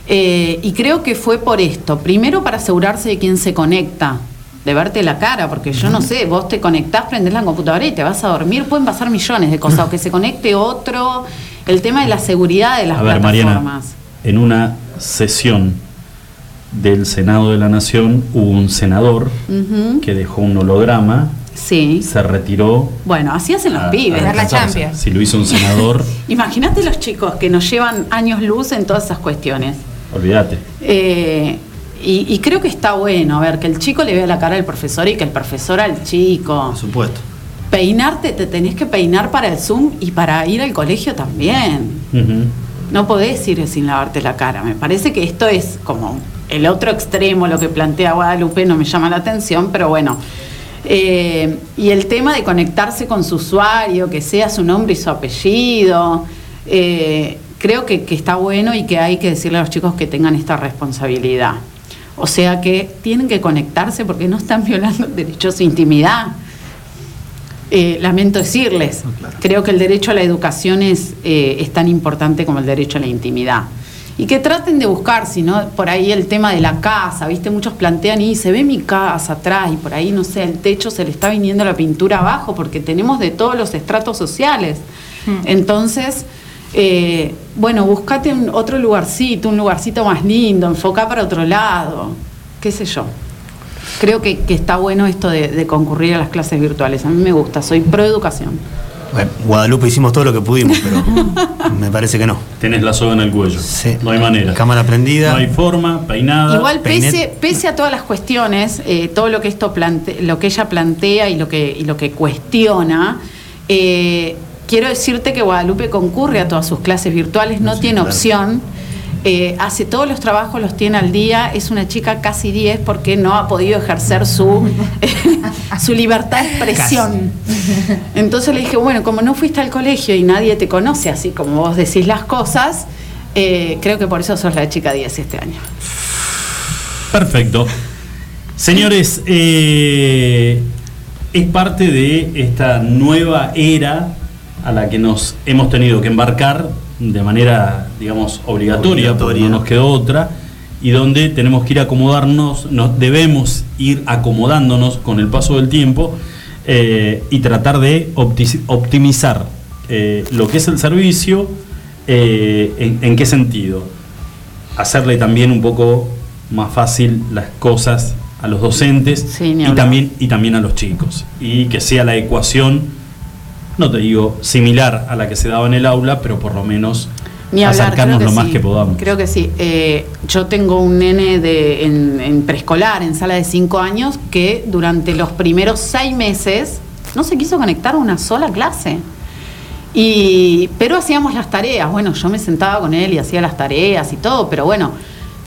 Eh, y creo que fue por esto. Primero para asegurarse de quién se conecta, de verte la cara, porque yo no sé, vos te conectás, prendés la computadora y te vas a dormir. Pueden pasar millones de cosas, o que se conecte otro. El tema de la seguridad de las A ver, Mariana, plataformas. en una sesión del Senado de la Nación hubo un senador que dejó un holograma, Sí. se retiró. Bueno, así hacen los a- pibes. a la Champions. Si lo hizo un senador, Imagínate los chicos que nos llevan años luz en todas esas cuestiones. Olvídate. Eh, y, y creo que está bueno, a ver, que el chico le vea la cara al profesor y que el profesor al chico. Por supuesto. Peinarte, te tenés que peinar para el Zoom y para ir al colegio también. No podés ir sin lavarte la cara. Me parece que esto es como el otro extremo, lo que plantea Guadalupe, no me llama la atención, pero bueno. Eh, y el tema de conectarse con su usuario, que sea su nombre y su apellido, eh, creo que, que está bueno y que hay que decirle a los chicos que tengan esta responsabilidad. O sea que tienen que conectarse porque no están violando derechos de intimidad. Eh, lamento decirles, creo que el derecho a la educación es, eh, es tan importante como el derecho a la intimidad. Y que traten de buscar, si no, por ahí el tema de la casa, ¿viste? Muchos plantean y se ve mi casa atrás y por ahí, no sé, el techo se le está viniendo la pintura abajo porque tenemos de todos los estratos sociales. Entonces, eh, bueno, buscate un, otro lugarcito, un lugarcito más lindo, enfoca para otro lado, qué sé yo. Creo que, que está bueno esto de, de concurrir a las clases virtuales. A mí me gusta, soy pro educación. Bueno, Guadalupe hicimos todo lo que pudimos, pero me parece que no. Tenés la soga en el cuello. Sí. No hay manera. Cámara prendida. No hay forma, peinada. Igual pese a todas las cuestiones, eh, todo lo que esto plante- lo que ella plantea y lo que, y lo que cuestiona, eh, quiero decirte que Guadalupe concurre a todas sus clases virtuales, no tiene claro. opción. eh, hace todos los trabajos, los tiene al día, es una chica casi 10 porque no ha podido ejercer su, su libertad de expresión. Entonces le dije, bueno, como no fuiste al colegio y nadie te conoce así como vos decís las cosas, eh, creo que por eso sos la chica 10 este año. Perfecto. Señores, eh, es parte de esta nueva era a la que nos hemos tenido que embarcar de manera, digamos, obligatoria, porque Obligatoria. no nos quedó otra, y donde tenemos que ir acomodarnos, nos debemos ir acomodándonos con el paso del tiempo eh, y tratar de opti- optimizar eh, lo que es el servicio, eh, en, ¿en qué sentido? hacerle también un poco más fácil las cosas a los docentes Sí, y, también, y también a los chicos. Y que sea la ecuación, no te digo similar a la que se daba en el aula, pero por lo menos Ni hablar, acercarnos lo más que podamos. Creo que sí. Eh, yo tengo un nene de, en, en preescolar, en sala de 5 años, que durante los primeros seis meses no se quiso conectar a una sola clase. Y, pero hacíamos las tareas. Bueno, yo me sentaba con él y hacía las tareas y todo, pero bueno,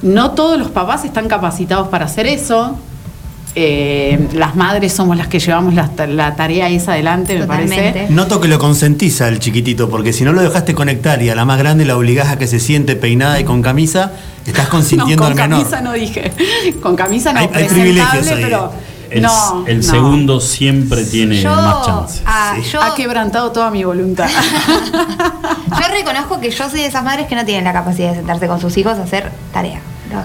no todos los papás están capacitados para hacer eso. Eh, las madres somos las que llevamos la, la tarea esa adelante, me parece. Noto que lo consentís al chiquitito, porque si no lo dejaste conectar y a la más grande la obligás a que se siente peinada y con camisa, estás consintiendo no, al con menor. camisa no dije. Con camisa no, Hay- hay privilegios ahí. pero El, no. el no. segundo siempre tiene Yo, más chances. ah, yo, Ha quebrantado toda mi voluntad. yo reconozco que yo soy de esas madres que no tienen la capacidad de sentarse con sus hijos a hacer tarea.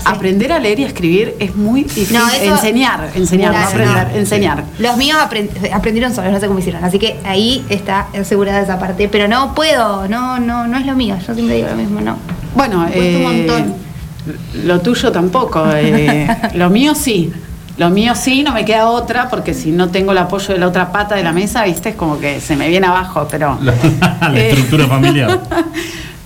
Aprender a leer y a escribir es muy difícil. No, eso- enseñar, enseñar, no aprender, no. enseñar. Los míos aprend- aprendieron solos, no sé cómo hicieron. Así que ahí está asegurada esa parte. Pero no puedo, no, no, no es lo mío. Yo siempre digo lo mismo, no. Bueno, Cuesta un eh, montón. lo tuyo tampoco. eh, lo mío sí. Lo mío sí, no me queda otra, porque si no tengo el apoyo de la otra pata de la mesa, viste, es como que se me viene abajo, pero. La Eh, estructura familiar.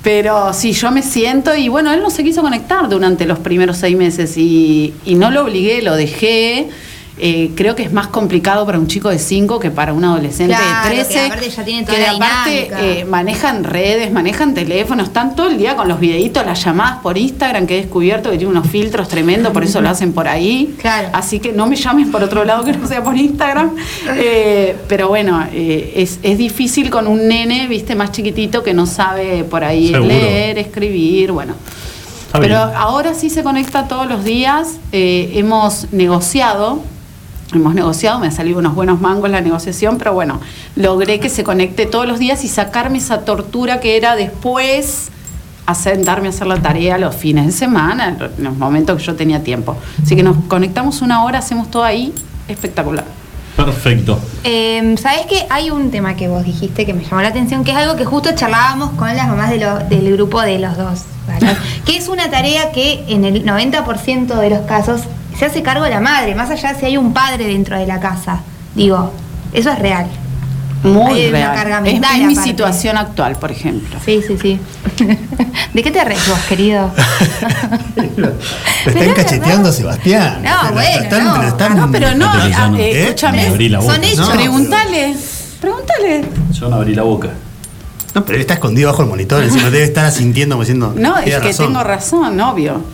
Pero sí, yo me siento y bueno, él no se quiso conectar durante los primeros seis meses y, y no lo obligué, lo dejé. Eh, creo que es más complicado para un chico de 5 que para un adolescente Claro, de que 13. aparte ya tienen toda que la aparte eh, manejan redes, manejan teléfonos, están todo el día con los videitos, las llamadas por Instagram, que he descubierto que tiene unos filtros tremendos, por eso lo hacen por ahí. Claro. Así que no me llamen por otro lado que no sea por Instagram. Eh, pero bueno, eh, es, es difícil con un nene, viste, más chiquitito que no sabe por ahí Seguro. leer, escribir, bueno. Pero ahora sí se conecta todos los días. eh, hemos negociado, hemos negociado, me ha salido unos buenos mangos la negociación, pero bueno, logré que se conecte todos los días y sacarme esa tortura que era después a sentarme a hacer la tarea los fines de semana, en los momentos que yo tenía tiempo. Así que nos conectamos una hora, hacemos todo ahí, espectacular. Perfecto. Eh, ¿Sabes que Hay un tema que vos dijiste que me llamó la atención, que es algo que justo charlábamos con las mamás de lo- del grupo de los dos, que es una tarea que en el 90% de los casos se hace cargo la madre, más allá de si hay un padre dentro de la casa. Digo, eso es real. Muy Hay una real. carga Es, mental es mi aparte. situación actual, por ejemplo. Sí, sí, sí. ¿De qué te reís vos, querido? Pero están es cacheteando verdad. a Sebastián. No, bueno, están- no. están- Ah, no, pero no, ah, no- eh, ¿Eh? escúchame. Boca. Son hechos. No, Pregúntale, pregúntale. Yo no abrí la boca. No, pero él está escondido bajo el monitor, encima debe estar asintiendo, como diciendo. No, es "Tiene que razón". tengo razón, obvio.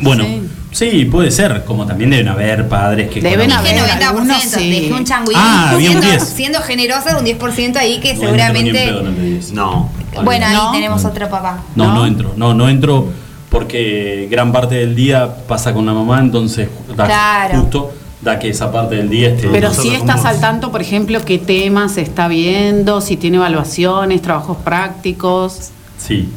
Bueno, Sí. Sí. puede ser. Como también deben haber padres que. Deben conocen- Dije haber. 90%, algunos sí. dejé un changuín. Ah, había un siendo, 10. siendo generosa, un 10% ahí que No entro ni en seguramente. de 10. No. Bueno, ahí No. tenemos otro papá. No, no, ¿No? entro. No, no entro porque gran parte del día pasa con la mamá, entonces da Claro. justo da que esa parte del día esté. Pero sí estás al tanto, por ejemplo, qué temas se está viendo, si tiene evaluaciones, trabajos prácticos. Sí.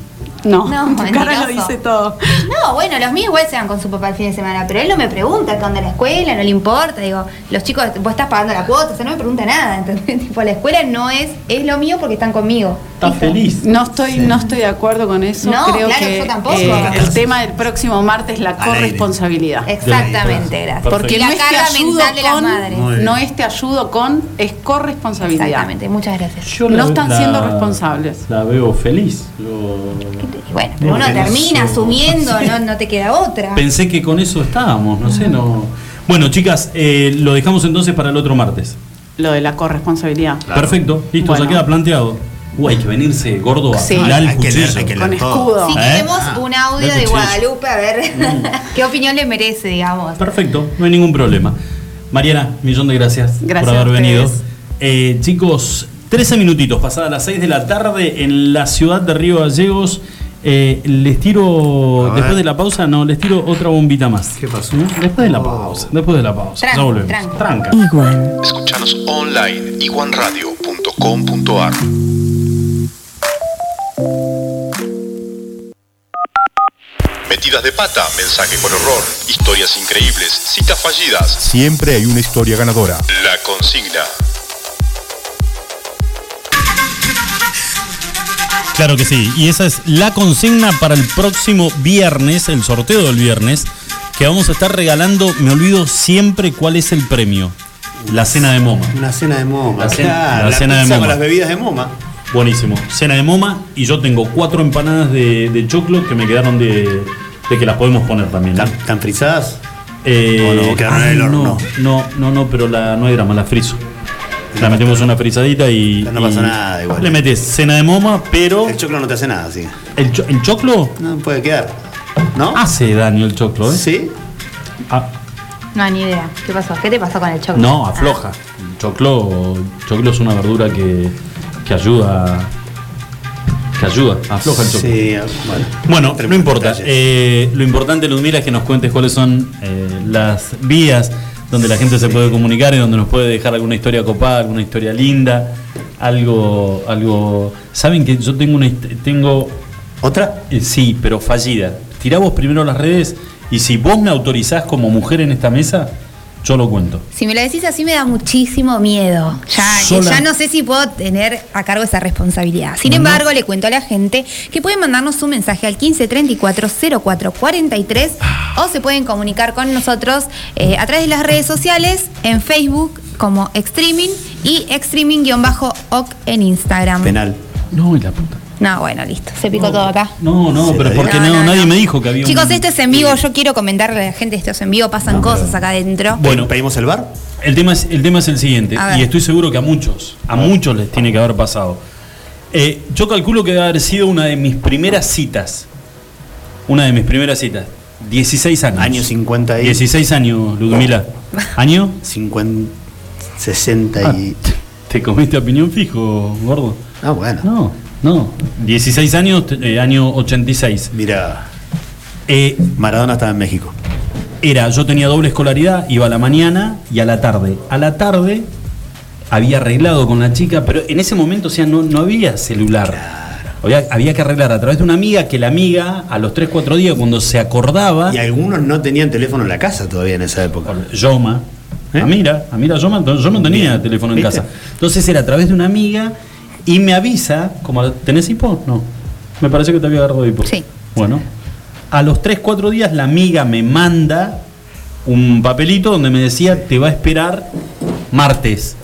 No, No, tu cara lo dice todo. No, bueno, los míos igual se van con su papá el fin de semana, pero él no me pregunta qué onda la escuela, no le importa. Digo, los chicos, vos estás pagando la cuota, o sea, no me pregunta nada. ¿entendés? Tipo, la escuela no es, es lo mío porque están conmigo. Está Listo. feliz. No estoy, no estoy de acuerdo con eso. No, Creo claro, que yo tampoco. eh, el tema del próximo martes es la corresponsabilidad. Exactamente, gracias. Porque la no es te ayudo de las con, madres. No es te ayudo con, es corresponsabilidad. Exactamente, muchas gracias. Yo No la- están la- siendo responsables. La veo feliz. Lo- Y bueno, pero uno termina eso- asumiendo, no, no te queda otra. Pensé que con eso estábamos, no sé, no. Bueno, chicas, eh, lo dejamos entonces para el otro martes. Lo de la corresponsabilidad. Claro. Perfecto, listo, Bueno. ya queda planteado. Uh, hay que venirse gordo a Sí. afilar el Hay que leer, cuchillo. hay que leer. Con escudo. Si ¿Eh? queremos Ah, un audio de. Guadalupe, a ver qué opinión le merece, digamos. Perfecto, no hay ningún problema. Mariana, millón de gracias, Gracias por haber venido. Eh, chicos, 13 minutitos, pasadas las 6 de la tarde en la ciudad de Río Gallegos. Eh, les tiro, después de la pausa, no, les tiro otra bombita más. ¿Qué pasó? ¿Mm? Después de la Oh. pausa, después de la pausa. Tranca, ya volvemos. tranca. Tranca. Iguan. Escuchanos online iguanradio.com.ar Metidas de pata, mensaje con horror, historias increíbles, citas fallidas, Siempre hay una historia ganadora. la consigna. Claro que sí. Y esa es la consigna para el próximo viernes, el sorteo del viernes, que vamos a estar regalando. Me olvido siempre cuál es el premio. La cena de Moma. Una cena de moma. La cena- Claro, la cena de moma. con las bebidas de moma. Buenísimo. Cena de Moma y yo tengo cuatro empanadas de, de choclo que me quedaron de, de que las podemos poner también. ¿Están, están frisadas? Eh, ¿O no? ¿Quedaron en ay, el horno? No, no, no, no, pero la, no hay drama, la friso. La metemos una frisadita y. No pasa y nada igual. Le metes cena de moma, pero. El choclo no te hace nada, sí. ¿El, cho- el choclo? No puede quedar. ¿No? Hace daño el choclo, ¿eh? Sí. Ah, No, ni idea. ¿Qué pasó? ¿Qué te pasó con el chocolate? no, afloja. El choclo, choclo es una verdura que, que ayuda. Que ayuda, afloja el choclo. Sí, bueno. Bueno, Tenemos no importa. Eh, lo importante, Ludmila, es que nos cuentes cuáles son eh, las vías donde la gente se puede comunicar y donde nos puede dejar alguna historia copada, alguna historia linda, algo, algo. Saben que yo tengo una tengo ¿Otra? eh, sí, pero fallida. Tirá vos primero las redes y si vos me autorizás como mujer en esta mesa, yo lo cuento. Si me lo decís así me da muchísimo miedo. Ya, que ya no sé si puedo tener a cargo esa responsabilidad. Sin embargo, le cuento a la gente que pueden mandarnos un mensaje al 1534 0443 o se pueden comunicar con nosotros eh, a través de las redes sociales en Facebook como Extreaming y Extreaming-OC en Instagram. Penal. No, y la puta. No, bueno, listo. Se picó todo acá. No, no, pero porque No, no, no, nadie no. me dijo que había Chicos, un- esto es en vivo. Yo quiero comentarle a la gente esto es en vivo. Pasan cosas acá adentro. Bueno. ¿pedimos el bar? El tema es, el tema es el siguiente, y estoy seguro que a muchos, a muchos les tiene que haber pasado. Eh, yo calculo que debe haber sido una de mis primeras citas. Una de mis primeras citas. 16 años. Año 50 y... 16 años, Ludmila. ¿Año? 50... 60 Ah, y... ¿Te comiste a piñón fijo, gordo? Ah, bueno. No, no. 16 años, eh, año 86. Mira, Eh, Maradona estaba en México. era, yo tenía doble escolaridad, iba a la mañana y a la tarde. A la tarde había arreglado con la chica, pero en ese momento, o sea, no, no había celular. Había, había que arreglar a través de una amiga que la amiga, a los 3, 4 días, cuando se acordaba, Y algunos no tenían teléfono en la casa todavía en esa época. Yoma, ¿Eh? Amira, Amira Yoma, yo no tenía Bien, teléfono en ¿viste? casa. Entonces era a través de una amiga y me avisa, como, ¿tenés hipo? No. Me parece que te había agarrado hipo. Sí. Bueno, a los 3, 4 días la amiga me manda un papelito donde me decía, te va a esperar martes,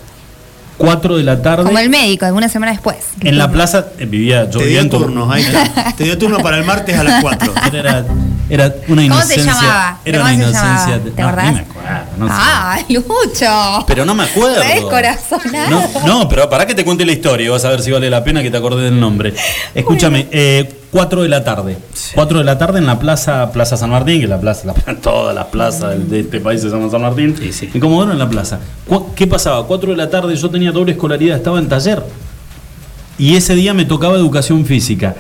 4 de la tarde, Como el médico, alguna semana después. en la plaza, eh, vivía, yo Te vivía dio en turnos, ahí está. Te dio turno para el martes a las 4. Era, era una ¿Cómo se inocencia. llamaba? Era ¿Cómo una se inocencia. ¿Te no, acordás? ni me acuerdo, no sé. ah, Lucho. Pero no me acuerdo. No, no, pero para que te cuente la historia, vas a ver si vale la pena que te acordes del nombre. Escúchame, eh, 4 de la tarde. 4 de la tarde en la plaza Plaza San Martín, que es la plaza, la, todas las plazas de este país se llaman San Martín. Sí, sí. En Comodoro en la plaza. ¿Qué pasaba? 4 de la tarde yo tenía doble escolaridad, estaba en taller. Y ese día me tocaba educación física.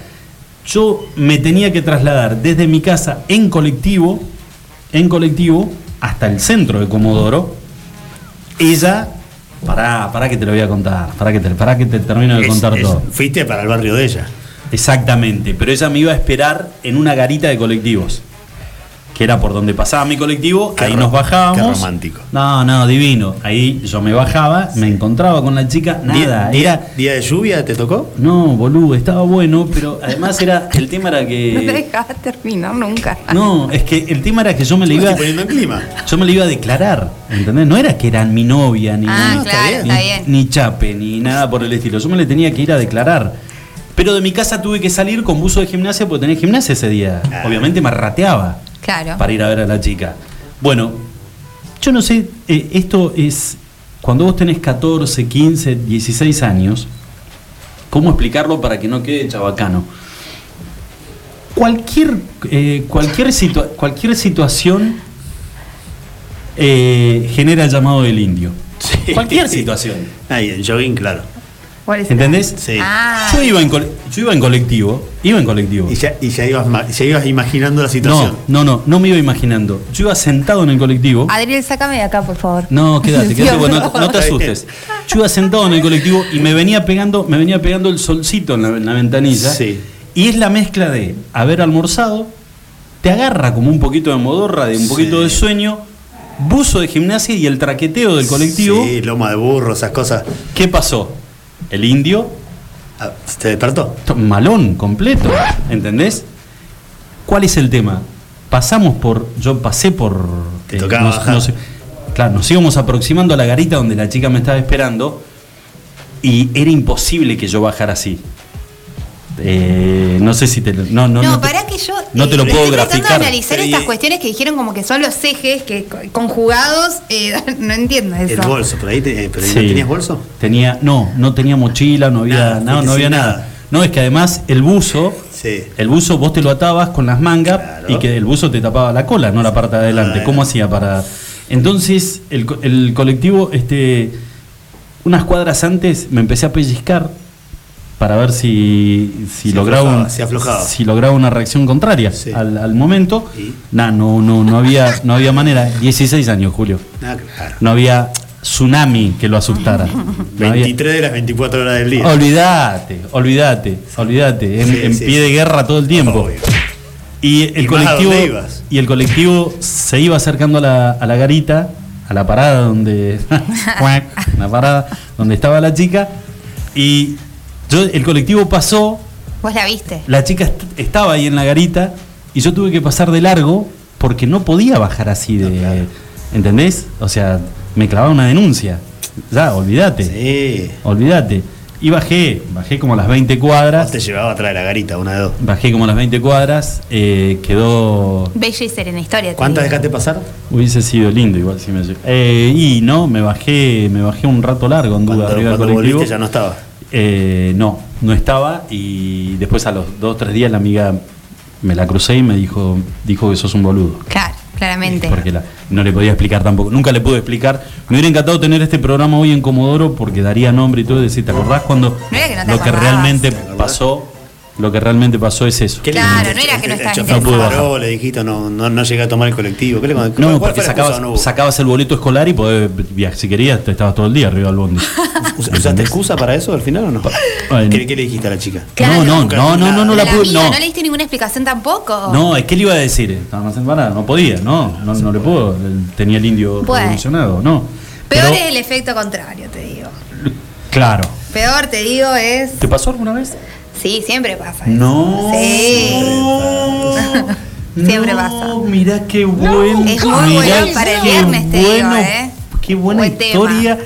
Yo me tenía que trasladar desde mi casa en colectivo, en colectivo, hasta el centro de Comodoro. Ella, pará, pará que te lo voy a contar, pará que te, pará que te termino de Es- contar es- todo. Fuiste para el barrio de ella. Exactamente, pero ella me iba a esperar en una garita de colectivos, que era por donde pasaba mi colectivo, Qué ahí nos bajábamos. qué romántico. No, no, divino. Ahí yo me bajaba, me encontraba con la chica, nada, Día, era... día de lluvia te tocó? No, boludo, estaba bueno, pero además era, el tema era No te que... dejaba terminar nunca. No, es que el tema era que yo me le iba... poniendo en clima. Yo me le iba a declarar, ¿entendés? No era que eran mi novia, ni, Ah, ni- claro, bien. ni, está bien. ni chape, ni nada por el estilo. Yo me le tenía que ir a declarar. Pero de mi casa tuve que salir con buzo de gimnasia porque tenía gimnasia ese día. Ah. Obviamente me rateaba Claro. para ir a ver a la chica. Bueno, yo no sé, eh, esto es, cuando vos tenés 14, 15, 16 años, ¿cómo explicarlo para que no quede chabacano? Cualquier, eh, cualquier, situa- cualquier situación eh, genera el llamado del indio. Sí. Cualquier situación. Ahí, en jogging, claro. ¿Cuál es? ¿Entendés? Sí. Ah. Yo iba en, cole- yo iba en colectivo, iba en colectivo. Y ya, y ya, ibas, ma- ya ibas imaginando la situación. No, no, no, no me iba imaginando. Yo iba sentado en el colectivo. Adriel, sácame de acá, por favor. No, quédate, quédate, Dios, bueno, no, te- no asustes. Yo iba sentado en el colectivo y me venía pegando, me venía pegando el solcito en la, en la ventanilla. Sí. Y es la mezcla de haber almorzado, te agarra como un poquito de modorra, de un Sí. poquito de sueño, buzo de gimnasia y el traqueteo del colectivo. Sí, loma de burro, esas cosas. ¿Qué pasó? El indio Ah, ¿Te despertó? malón completo, ¿entendés? ¿Cuál es el tema? Pasamos por, yo pasé por, Te tocaba bajar. claro, nos íbamos aproximando a la garita donde la chica me estaba esperando y era imposible que yo bajara así. Eh, no sé si te. No, no, No, no te- pará que yo. no te lo eh, puedo estoy tratando de graficar. analizar estas cuestiones que dijeron como que son los ejes que co- conjugados. eh, no entiendo eso. El bolso, por ahí, te- pero ¿y Sí. ¿no tenías bolso? Tenía, no, no tenía mochila, no había Nada, nada, no, fuiste había sin nada. nada. No, es que además el buzo, Sí. el buzo vos te lo atabas con las mangas Claro. y que el buzo te tapaba la cola, no la parte de adelante. Ah, ¿Cómo hacía para...? Entonces, el, el colectivo, este, unas cuadras antes me empecé a pellizcar para ver si, si lograba, aflojaba, un- si aflojaba. si lograba una reacción contraria Sí. al, al momento. ¿Y? Nah, no, no, no, había, no había manera. 16 años, Julio. Ah, claro. No había tsunami que lo asustara. No había- 23 de las 24 horas del día. Olvídate, olvídate, olvídate. En, Sí, en sí, pie de guerra todo el tiempo. Obvio. Y el ¿Y colectivo. Y el colectivo se iba acercando a la, a la garita, a la parada donde. la parada donde estaba la chica. Y yo, el colectivo pasó, Vos la viste. la chica est- estaba ahí en la garita, y yo tuve que pasar de largo porque no podía bajar así de. ¿Entendés? O sea, me clavaba una denuncia. Ya, olvídate. Sí. Olvídate. Y bajé, bajé como a las 20 Vos cuadras. te llevaba atrás de la garita, una de dos. Bajé como a las 20 cuadras. eh, quedó. Bella y serena historia. ¿Cuántas dejaste pasar? Hubiese sido lindo igual si me eh, Y no, me bajé, me bajé un rato largo en duda Cuando, arriba del cuando colectivo. volviste ya no estaba. Eh, no, no estaba. Y después a los dos o tres días la amiga me la crucé y me dijo, dijo que sos un boludo. Claro, claramente. Porque la- no le podía explicar tampoco. Nunca le pude explicar. Me hubiera encantado tener este programa hoy en Comodoro porque daría nombre y todo. y Decir, ¿te acordás cuando No era que no te lo que realmente pasó? Lo que realmente pasó es eso. ¿Qué le Claro, no era que no chofer interesado. paró, le dijiste, no, no, no llegué a tomar el colectivo. ¿Qué le No, cuál porque sacabas? No sacabas el boleto escolar y podés viajar. Si querías, te estabas todo el día arriba del bondi. ¿Us- ¿Usaste excusa para eso al final o no? ¿Qué, qué le dijiste a la chica? Claro. No, no, no, no, no, no la la pude. No, no. le diste ninguna explicación tampoco. no, es que le iba a decir. Estaba más embarada, no podía, no, no, no le puedo. Tenía el indio Bueno. revolucionado, no. Peor Pero, es el efecto contrario, te digo. Claro. Peor, te digo, es. ¿Te pasó alguna vez? Sí, siempre pasa. eso. No. Sí. Siempre pasa. Mirá qué bueno. Es muy mirá bueno para el qué viernes, te digo, bueno, ¿eh? Qué buena Buen historia.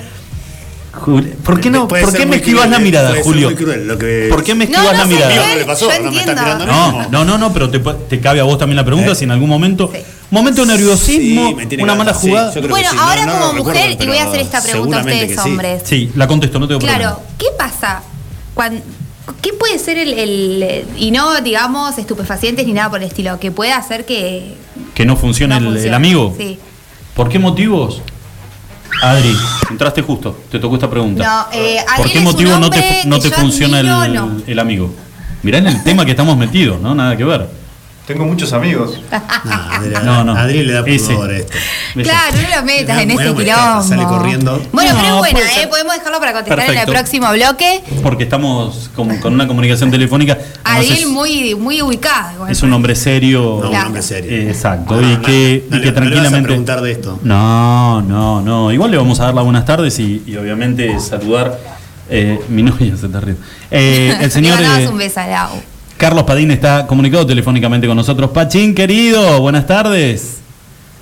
¿Por qué no? ¿Por qué me esquivas cruel, la eh, mirada, Julio? muy cruel lo que- ¿Por qué me No, esquivas no la mirada? Miguel, ¿Qué le pasó? yo ¿No me No, no, no, no, pero te, te cabe a vos también la pregunta ¿Eh? si en algún momento, Sí. momento de nerviosismo, Sí, una mala sí, jugada. Bueno. No, ahora no como recuerdo, mujer, y voy a hacer esta pregunta a ustedes, hombres. Sí, la contesto, no tengo Claro, problema. ¿qué pasa? Cuando, ¿Qué puede ser el, el- Y no, digamos, estupefacientes ni nada por el estilo, que puede hacer que. Que no funcione no el, el funcione? amigo. Sí. ¿Por qué motivos? Adri, entraste justo, te tocó esta pregunta. No, eh, ¿Por qué motivo no te, no te funciona el, admiro, no. el amigo? Mirá en el tema que estamos metidos, ¿no? Nada que ver. Tengo muchos amigos. No, No, no. Adrián le da pudor esto. Claro, no lo metas Me en este quilombo. sale corriendo. Bueno, pero No, es buena, puede ser. ¿eh? Podemos dejarlo para contestar en el próximo bloque. Porque estamos con una comunicación telefónica. Adriel muy, muy ubicado. igual. es un hombre serio. No, un hombre serio. Eh, Exacto, No, y no, que, no y que vas a tranquilamente. preguntar de esto. No, no, no. Igual le vamos a dar las buenas tardes y, y obviamente saludar. eh, mi novia se está riendo. Eh, el señor Le eh, un beso a. Carlos Padín está comunicado telefónicamente con nosotros. Pachín, querido, buenas tardes.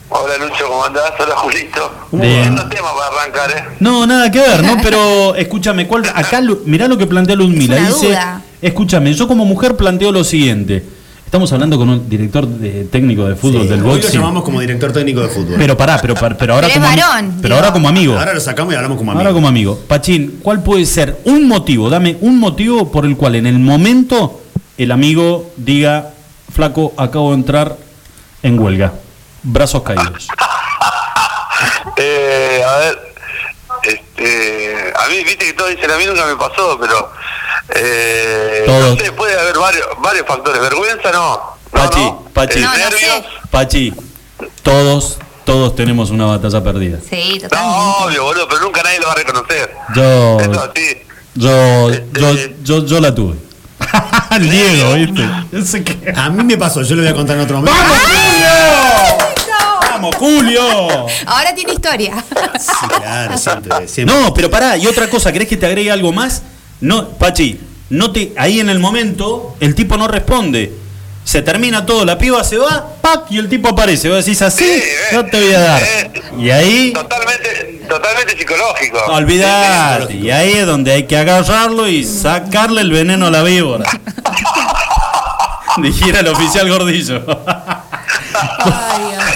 Hola Lucho, ¿cómo andás? Hola Julito. Bien. Lindo tema para arrancar, ¿eh? No, nada que ver, ¿no? Pero escúchame, ¿cuál, acá mirá lo que plantea Ludmila. Es una Dice, duda. escúchame, yo como mujer planteo lo siguiente. Estamos hablando con un director de- técnico de fútbol Sí, del hoy lo llamamos como director técnico de fútbol. Pero pará, pero, pero ahora como varón, pero ahora como amigo. Ahora lo sacamos y hablamos como amigos. Ahora como amigo. Pachín, ¿cuál puede ser un motivo? Dame un motivo por el cual en el momento el amigo diga, flaco, acabo de entrar en huelga. Brazos caídos. Eh, a ver, este, a mí, viste que todos dicen, a mí nunca me pasó, pero eh, Todos. no sé, puede haber varios, varios factores. Vergüenza no. no Pachi, no. Pachi. Eh, No, no nervios. sé. Pachi, todos, todos tenemos una batalla perdida. Sí, No, totalmente. obvio, boludo, pero nunca nadie lo va a reconocer. Yo, Eso así. yo, Este- yo, yo, yo la tuve. Diego, ¿viste? Yo sé que- A mí me pasó, yo lo voy a contar en otro momento. ¡Vamos, Julio! Ahora tiene historia. Sí, claro, siempre, siempre. No, pero pará, y otra cosa, ¿querés que te agregue algo más? No, Pachi, no te, ahí en el momento el tipo no responde. Se termina todo, la piba se va, ¡pac! y el tipo aparece. Vos decís así, Sí, eh, no te voy a dar. eh. Y ahí, Totalmente, totalmente psicológico. olvidate. Y ahí es donde hay que agarrarlo y sacarle el veneno a la víbora. Dijera el oficial Gordillo.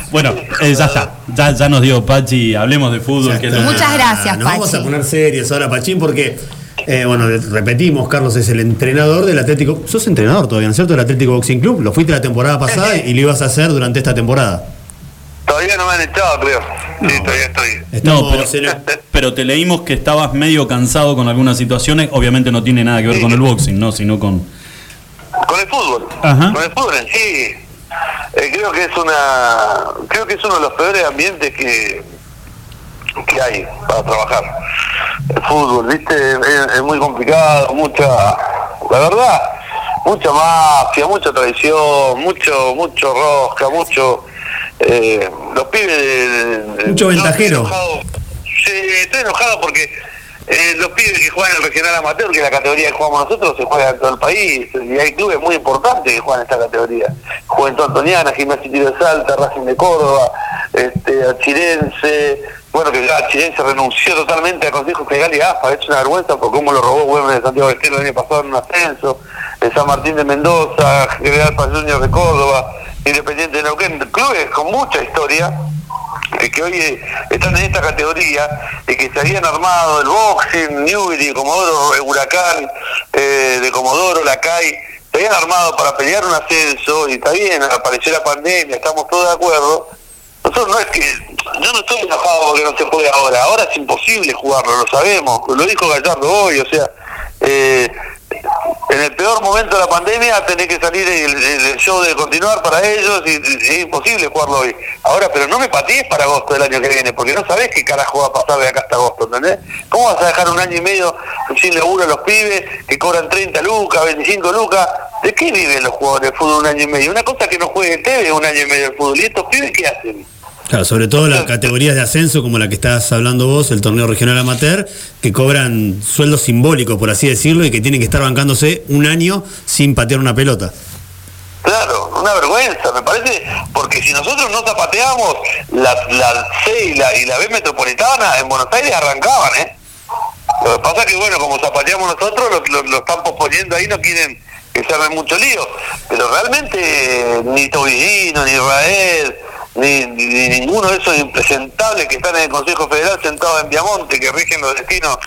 bueno, eh, ya está. Ya, ya nos dio Pachi. Hablemos de fútbol. que Muchas gracias, Nos vamos Pachi. a poner serios ahora, Pachín, porque, eh, bueno, repetimos, Carlos es el entrenador del Atlético. Sos entrenador todavía, ¿no es cierto? Del Atlético Boxing Club. Lo fuiste la temporada pasada y lo ibas a hacer durante esta temporada. Todavía no me han echado, creo. Sí, todavía estoy. No, pero, te leímos que estabas medio cansado con algunas situaciones. Obviamente no tiene nada que ver con el boxing, ¿no? Sino con. Con el fútbol. Ajá. Con el fútbol en sí. Eh, creo que es una creo que es uno de los peores ambientes que que hay para trabajar. El fútbol, ¿viste? Es, es muy complicado, mucha la verdad, mucha mafia, mucha traición, mucho mucho rosca, mucho eh, los pibes de- Mucho ventajero. estoy enojado. Sí, estoy enojado porque eh, los pibes que juegan en el regional amateur, que es la categoría que jugamos nosotros, se juega en todo el país. Y hay clubes muy importantes que juegan esta categoría. Juventud Antoniana, Gimnasia Tiro de Salta, Racing de Córdoba, este, Achirense. Bueno, que ya Achirense renunció totalmente al Consejo Federal y AFA. Es una vergüenza por cómo lo robó Güemes de Santiago del Estero el año pasado en un ascenso. El San Martín de Mendoza, General Paz Junior de Córdoba, Independiente de Neuquén. Clubes con mucha historia eh, que hoy eh, están en esta categoría y que se habían armado el boxing, Newbery, Comodoro, eh, Huracán, eh, de Comodoro, la CAI, se habían armado para pelear un ascenso y está bien, apareció la pandemia, estamos todos de acuerdo. Nosotros no es que, yo no estoy enojado porque no se juegue ahora, ahora es imposible jugarlo, lo sabemos, lo dijo Gallardo hoy, o sea, eh, en el peor momento de la pandemia tenés que salir el, el- el show de continuar para ellos y, es imposible jugarlo hoy. Ahora, pero no me patees para agosto del año que viene, porque no sabés qué carajo va a pasar de acá hasta agosto, ¿entendés? ¿Cómo vas a dejar un año y medio sin laburo a los pibes que cobran 30 lucas, 25 lucas? ¿De qué viven los jugadores de fútbol un año y medio? Una cosa que no juegue TV un año y medio de fútbol. ¿Y estos pibes qué hacen? Claro, sobre todo las categorías de ascenso, como la que estás hablando vos, el torneo regional amateur, que cobran sueldos simbólicos, por así decirlo, y que tienen que estar bancándose un año sin patear una pelota. Claro, una vergüenza, me parece, porque si nosotros no zapateamos, la, la C y la, y la B metropolitana en Buenos Aires arrancaban, ¿eh? Lo que pasa es que, bueno, como zapateamos nosotros, lo, lo- lo están posponiendo ahí, no quieren que se arme mucho lío. Pero realmente ni Tobillino, ni Israel, ni, ni- ni ninguno de esos impresentables que están en el Consejo Federal sentados en Piamonte, que rigen los destinos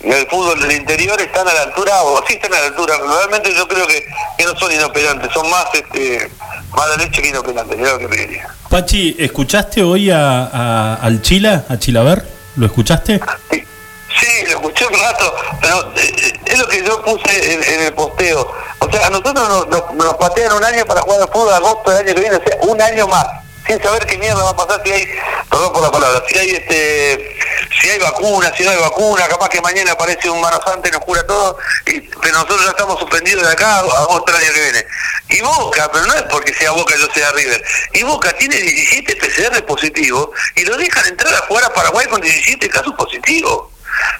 del fútbol del interior, están a la altura, o sí están a la altura. Realmente yo creo que, que no son inoperantes, son más este mala leche que inoperantes, lo que diría. Pachi, ¿escuchaste hoy a, a- al Chila, a Chilaver? ¿Lo escuchaste? Sí, lo escuché un rato, pero eh, es lo que yo puse en, en el posteo. O sea, a nosotros nos, nos, nos patean un año para jugar al fútbol agosto del año que viene, o sea, un año más, sin saber qué mierda va a pasar si hay, perdón por la palabra, si hay este, si hay vacuna, si no hay vacuna, capaz que mañana aparece un manosante y nos cura todo, y, pero nosotros ya estamos suspendidos de acá a agosto del año que viene. Y Boca, pero no es porque sea Boca yo sea River, y Boca tiene 17 PCR positivos y lo dejan entrar a jugar a Paraguay con 17 casos positivos.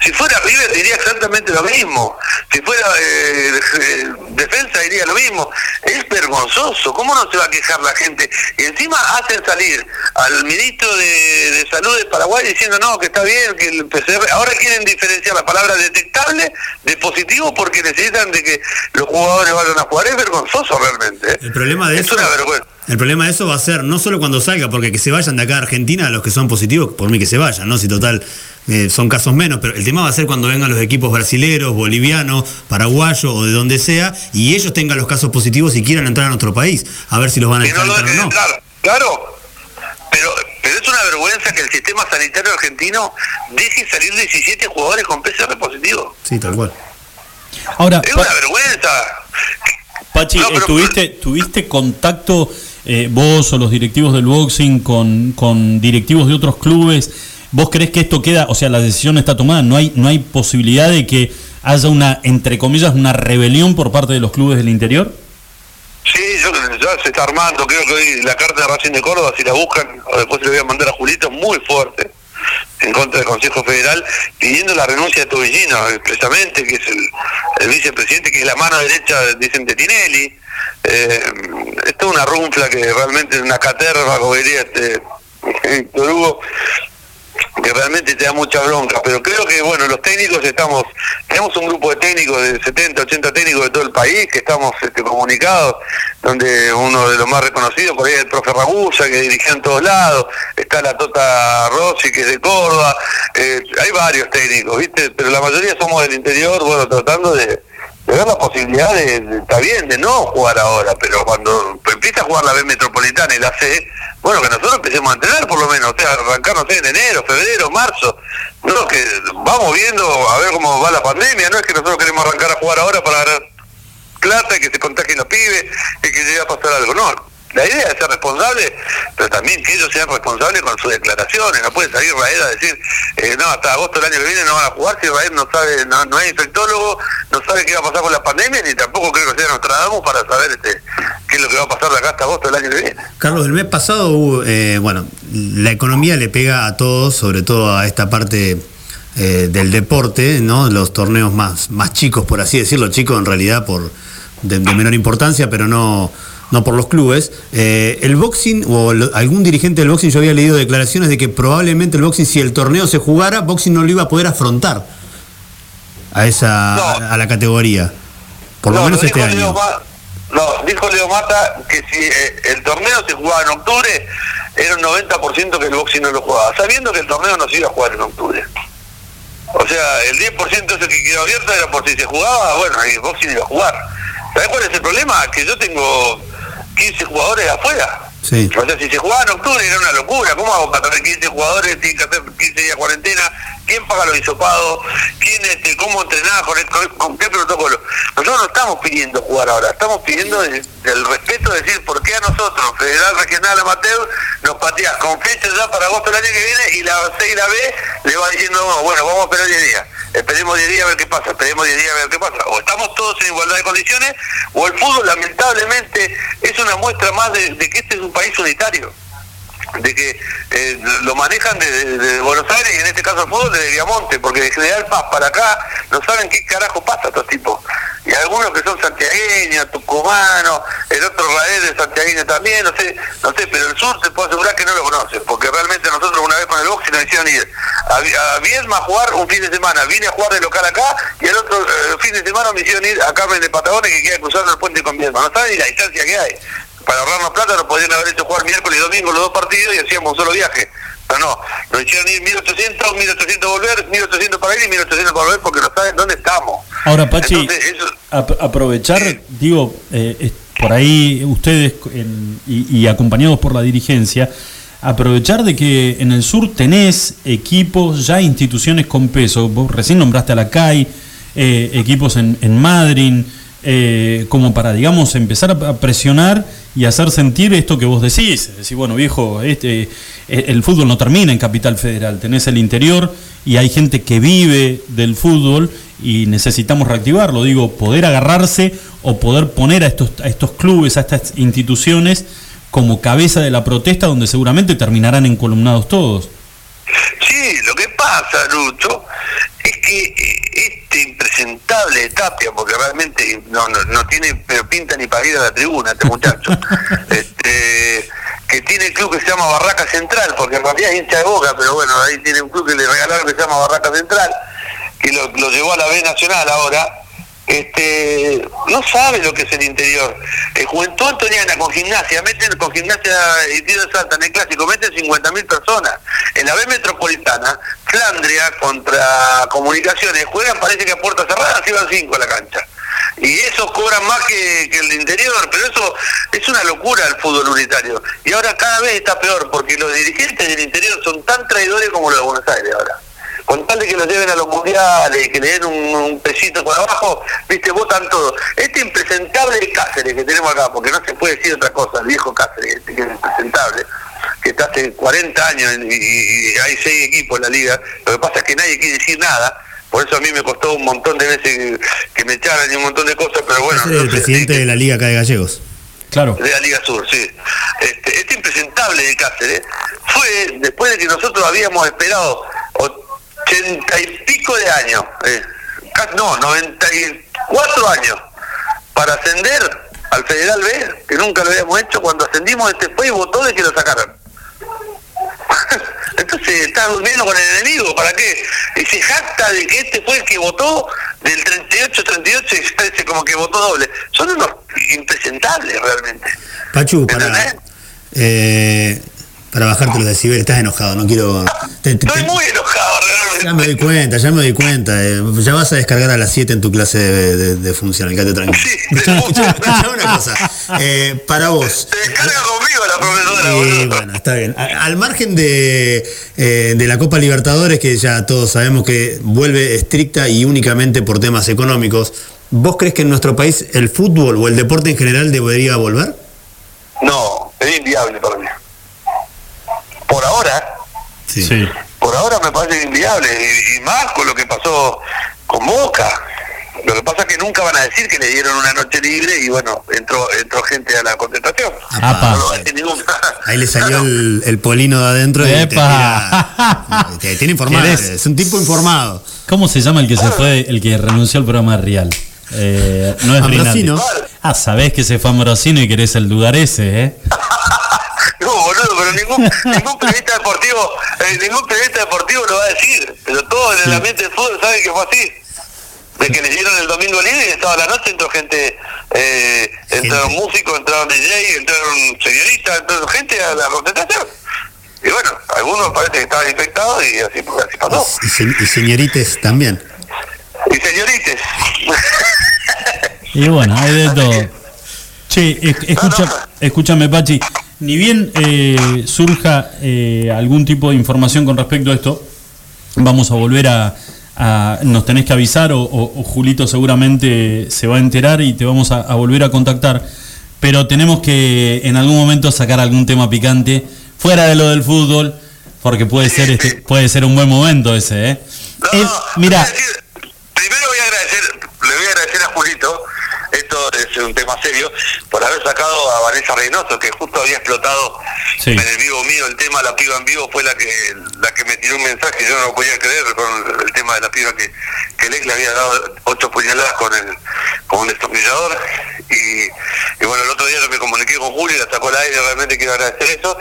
Si fuera River diría exactamente lo mismo. Si fuera eh, eh, defensa diría lo mismo. Es vergonzoso. ¿Cómo no se va a quejar la gente? Y encima hacen salir al ministro de, de Salud de Paraguay diciendo no, que está bien, que el PCR... Ahora quieren diferenciar la palabra detectable de positivo porque necesitan de que los jugadores vayan a jugar. Es vergonzoso realmente. ¿eh? El problema de es eso. una vergüenza. El problema de eso va a ser no solo cuando salga, porque que se vayan de acá a Argentina los que son positivos, por mí que se vayan, ¿no? Si total eh, son casos menos, pero el tema va a ser cuando vengan los equipos brasileros, bolivianos, paraguayos o de donde sea, y ellos tengan los casos positivos y quieran entrar a nuestro país, a ver si los van a que no entrar o dejen no. entrar. Claro, pero, pero es una vergüenza que el sistema sanitario argentino deje salir 17 jugadores con PCR positivo. Sí, tal cual. Ahora, Es Pa- una vergüenza. Pachi, No, eh, pero- ¿tuviste, ¿tuviste contacto eh, vos o los directivos del boxing con, con directivos de otros clubes? ¿Vos crees que esto queda, o sea, la decisión está tomada? ¿No hay, no hay posibilidad de que haya una, entre comillas, una rebelión por parte de los clubes del interior? Sí, yo, ya se está armando. Creo que hoy la carta de Racing de Córdoba, si la buscan, o después se la voy a mandar a Julito, muy fuerte en contra del Consejo Federal, pidiendo la renuncia de Tobillino, expresamente, que es el, el vicepresidente, que es la mano derecha, dicen, de Tinelli. Eh, esto es una runfla que realmente es una caterva, como diría este Víctor Hugo. Que realmente te da mucha bronca, pero creo que bueno, los técnicos estamos, tenemos un grupo de técnicos de 70, 80 técnicos de todo el país que estamos este, comunicados, donde uno de los más reconocidos por ahí es el profe Ragusa, que dirigió en todos lados, está la Tota Rossi, que es de Córdoba, eh, hay varios técnicos, ¿viste? Pero la mayoría somos del interior, bueno, tratando de, de ver la posibilidad de- está bien, de no jugar ahora, pero cuando empieza a jugar la B Metropolitana y la C, bueno, que nosotros empecemos a entrenar por lo menos, o sea, arrancar, no sé, en enero, febrero, marzo, no, que vamos viendo a ver cómo va la pandemia, no es que nosotros queremos arrancar a jugar ahora para ganar plata y que se contagien los pibes y que llegue a pasar algo, no. La idea es ser responsable, pero también que ellos sean responsables con sus declaraciones. No puede salir Raed a decir, eh, no, hasta agosto del año que viene no van a jugar si Raed no sabe, no, no es infectólogo, no sabe qué va a pasar con la pandemia, ni tampoco creo que sea Nostradamus para saber este, qué es lo que va a pasar de acá hasta agosto del año que viene. Carlos, el mes pasado hubo, eh, bueno, la economía le pega a todos, sobre todo a esta parte eh, del deporte, ¿no? Los torneos más, más chicos, por así decirlo, chicos en realidad por de, de menor importancia, pero no, no por los clubes. Eh, el boxing, o lo- algún dirigente del boxing, yo había leído declaraciones de que probablemente el boxing, si el torneo se jugara, boxing no lo iba a poder afrontar a esa a, a la categoría. Por lo No, menos no este año. Ma- no, dijo Leo Mata que si eh, el torneo se jugaba en octubre, era un 90% que el boxing no lo jugaba, sabiendo que el torneo no se iba a jugar en octubre. O sea, el 10% ese que quedó abierto era por si se jugaba, bueno, el boxing iba a jugar. ¿Sabes cuál es el problema? Que yo tengo 15 jugadores afuera. Sí. O sea, si se jugaba en octubre era una locura. ¿Cómo hago para tener 15 jugadores? Tienen que hacer 15 días de cuarentena. ¿Quién paga los hisopados? ¿Quién, este, ¿Cómo entrenás? ¿Con, con- con qué protocolo? Nosotros no estamos pidiendo jugar ahora. Estamos pidiendo el, el respeto de decir por qué a nosotros, Federal Regional Amateur, nos pateás con fecha ya para agosto del año que viene y la C y la B le va diciendo, "No, bueno, vamos a esperar 10 días. Esperemos 10 días a ver qué pasa. Esperemos 10 días a ver qué pasa. O estamos todos en igualdad de condiciones o el fútbol lamentablemente es una muestra más de que este es un país unitario de que eh, lo manejan de, Buenos Aires y en este caso el fútbol de Viamonte, porque de General Paz para acá no saben qué carajo pasa estos tipos. Y algunos que son santiagueños, tucumanos, el otro Raed de santiagueño también, no sé, no sé, pero el sur te puedo asegurar que no lo conocen, porque realmente nosotros una vez con el boxing nos hicieron ir a, a a jugar un fin de semana, vine a jugar de local acá y el otro eh, fin de semana me hicieron ir a Carmen de Patagones que queda cruzando el puente con Viedma. No saben ni la distancia que hay para ahorrarnos plata nos podrían haber hecho jugar miércoles y domingo los dos partidos y hacíamos un solo viaje. Pero no, nos hicieron ir 1800, 1800 volver, 1800 para ir y 1800 para volver porque no saben dónde estamos. Ahora, Pachi, Entonces, eso- ap- aprovechar, digo, eh, por ahí ustedes en- y, y acompañados por la dirigencia, aprovechar de que en el sur tenés equipos, ya instituciones con peso. Vos recién nombraste a la CAI, eh, equipos en, en Madrid, eh, como para, digamos, empezar a presionar y hacer sentir esto que vos decís. Decir, bueno, viejo, este, eh, el fútbol no termina en Capital Federal, tenés el interior y hay gente que vive del fútbol y necesitamos reactivarlo. Digo, poder agarrarse o poder poner a estos, a estos clubes, a estas instituciones como cabeza de la protesta donde seguramente terminarán encolumnados todos. Sí, lo que pasa, Lucho, es que eh, impresentable de Tapia, porque realmente no, no, no tiene pero pinta ni para ir a la tribuna este muchacho, este, que tiene el club que se llama Barraca Central, porque en realidad es hincha de boca, pero bueno, ahí tiene un club que le regalaron que se llama Barraca Central, que lo, lo llevó a la B Nacional ahora, este no sabe lo que es el interior. El Juventud Antoniana con gimnasia, meten con gimnasia y tiro de Salta en el clásico, meten 50.000 personas. En la B Metropolitana, Flandria contra Comunicaciones, juegan parece que a puertas cerradas iban 5 a la cancha. Y esos cobran más que, que el interior, pero eso es una locura el fútbol unitario. Y ahora cada vez está peor, porque los dirigentes del interior son tan traidores como los de Buenos Aires ahora con tal de que lo lleven a los mundiales, que le den un, un pesito por abajo, viste, votan todo. Este impresentable de Cáceres que tenemos acá, porque no se puede decir otra cosa, el viejo Cáceres, este que es impresentable, que está hace 40 años y, y- y hay seis equipos en la liga, lo que pasa es que nadie quiere decir nada, por eso a mí me costó un montón de veces que, que me echaran y un montón de cosas, pero bueno. Es el no sé, presidente de la Liga acá de Gallegos. Claro. de la Liga Sur, sí. Este, este impresentable de Cáceres fue después de que nosotros habíamos esperado ochenta y pico de años, eh, no, 94 años, para ascender al Federal B, que nunca lo habíamos hecho, cuando ascendimos este fue y votó de que lo sacaran. Entonces está durmiendo con el enemigo, ¿para qué? Y se jacta de que este fue el que votó del 38-38 y parece como que votó doble. Son unos impresentables realmente. Pachu, para, eh, para bajarte los decibeles, estás enojado, no quiero... te- te- Estoy muy enojado realmente. ya me doy cuenta, ya me doy cuenta. eh, ya vas a descargar a las 7 en tu clase de, de, de funcional, quédate tranquilo. Sí, Escuchá, una cosa. Eh, para vos, Se descarga conmigo la profesora, Eh, bueno, está bien. A- Al margen de, eh, de la Copa Libertadores, que ya todos sabemos que vuelve estricta y únicamente por temas económicos, ¿vos crees que en nuestro país el fútbol o el deporte en general debería volver? No, es inviable para mí. Por ahora, Sí. por ahora me parece inviable. Y, y más con lo que pasó con Boca. Lo que pasa es que nunca van a decir que le dieron una noche libre y bueno, entró entró gente a la concentración. Apa. No ningún- Ahí le salió el, el polino de adentro y tiene informado. Es un tipo informado. ¿Cómo se llama el que se fue, el que renunció al programa Real? Eh, no es Ambrosino. Rinaldi. Ah, sabés que se fue Ambrosino y querés el lugar ese, ¿eh? No, boludo, pero ningún, ningún periodista deportivo, eh, ningún periodista deportivo lo va a decir. Pero todo en el ambiente del fútbol sabe que fue así. De que le dieron el domingo libre y estaba la noche, entró gente, eh, entraron Gente. músicos, entraron DJ, entraron señoristas, entraron gente a la concentración. Y bueno, algunos parece que estaban infectados y así, así pasó. Y, se- y señorites también. Y señorites. Y bueno, hay de todo. Che, es- escucha, escúchame, Pachi. Ni bien eh, surja eh, algún tipo de información con respecto a esto, vamos a volver a. a- nos tenés que avisar, o, o- o Julito seguramente se va a enterar y te vamos a, a volver a contactar. Pero tenemos que en algún momento sacar algún tema picante fuera de lo del fútbol, porque puede ser este, puede ser un buen momento ese, ¿eh? No, El- primero voy a agradecer, le voy a agradecer a Julito, es un tema serio, por haber sacado a Vanessa Reynoso, que justo había explotado Sí. en el vivo mío, el tema La Piba en Vivo fue la que la que me tiró un mensaje, yo no lo podía creer con el tema de la piba que, que el ex le había dado ocho puñaladas con el con un destornillador y, y bueno el otro día yo me comuniqué con Julio y la sacó al aire, realmente quiero agradecer eso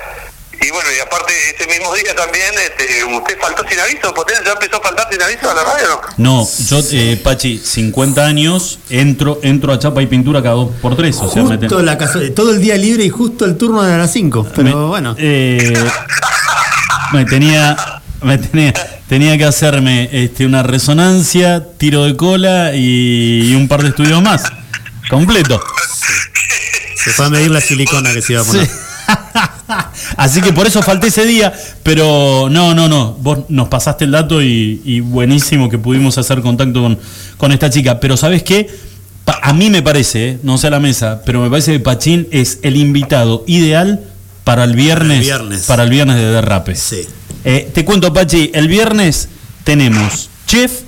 y bueno, y aparte ese mismo día también este, usted faltó sin aviso, Potencia ya empezó a faltar sin aviso a la radio, ¿no? No, yo, eh, Pachi, 50 años, entro entro a chapa y pintura cada dos por tres. O sea, me ten- Justo la todo el día libre y justo el turno de las 5. Pero me- bueno. eh, me tenía, me tenía, tenía que hacerme este, una resonancia, tiro de cola y, y un par de estudios más. Completo. Se fue a medir la silicona que se iba a poner. Sí. Así que por eso falté ese día, pero no, no, no, vos nos pasaste el dato y, y buenísimo que pudimos hacer contacto con, con esta chica. Pero ¿sabes qué? Pa- a mí me parece, eh, no sé a la mesa, pero me parece que Pachín es el invitado ideal para el viernes, viernes. para el viernes de derrape. Sí. Eh, te cuento, Pachi, el viernes tenemos chef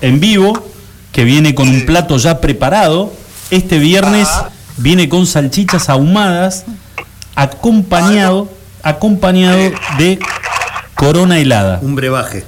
en vivo que viene con un plato ya preparado. Este viernes viene con salchichas ahumadas, acompañado, acompañado de corona helada. Un brebaje.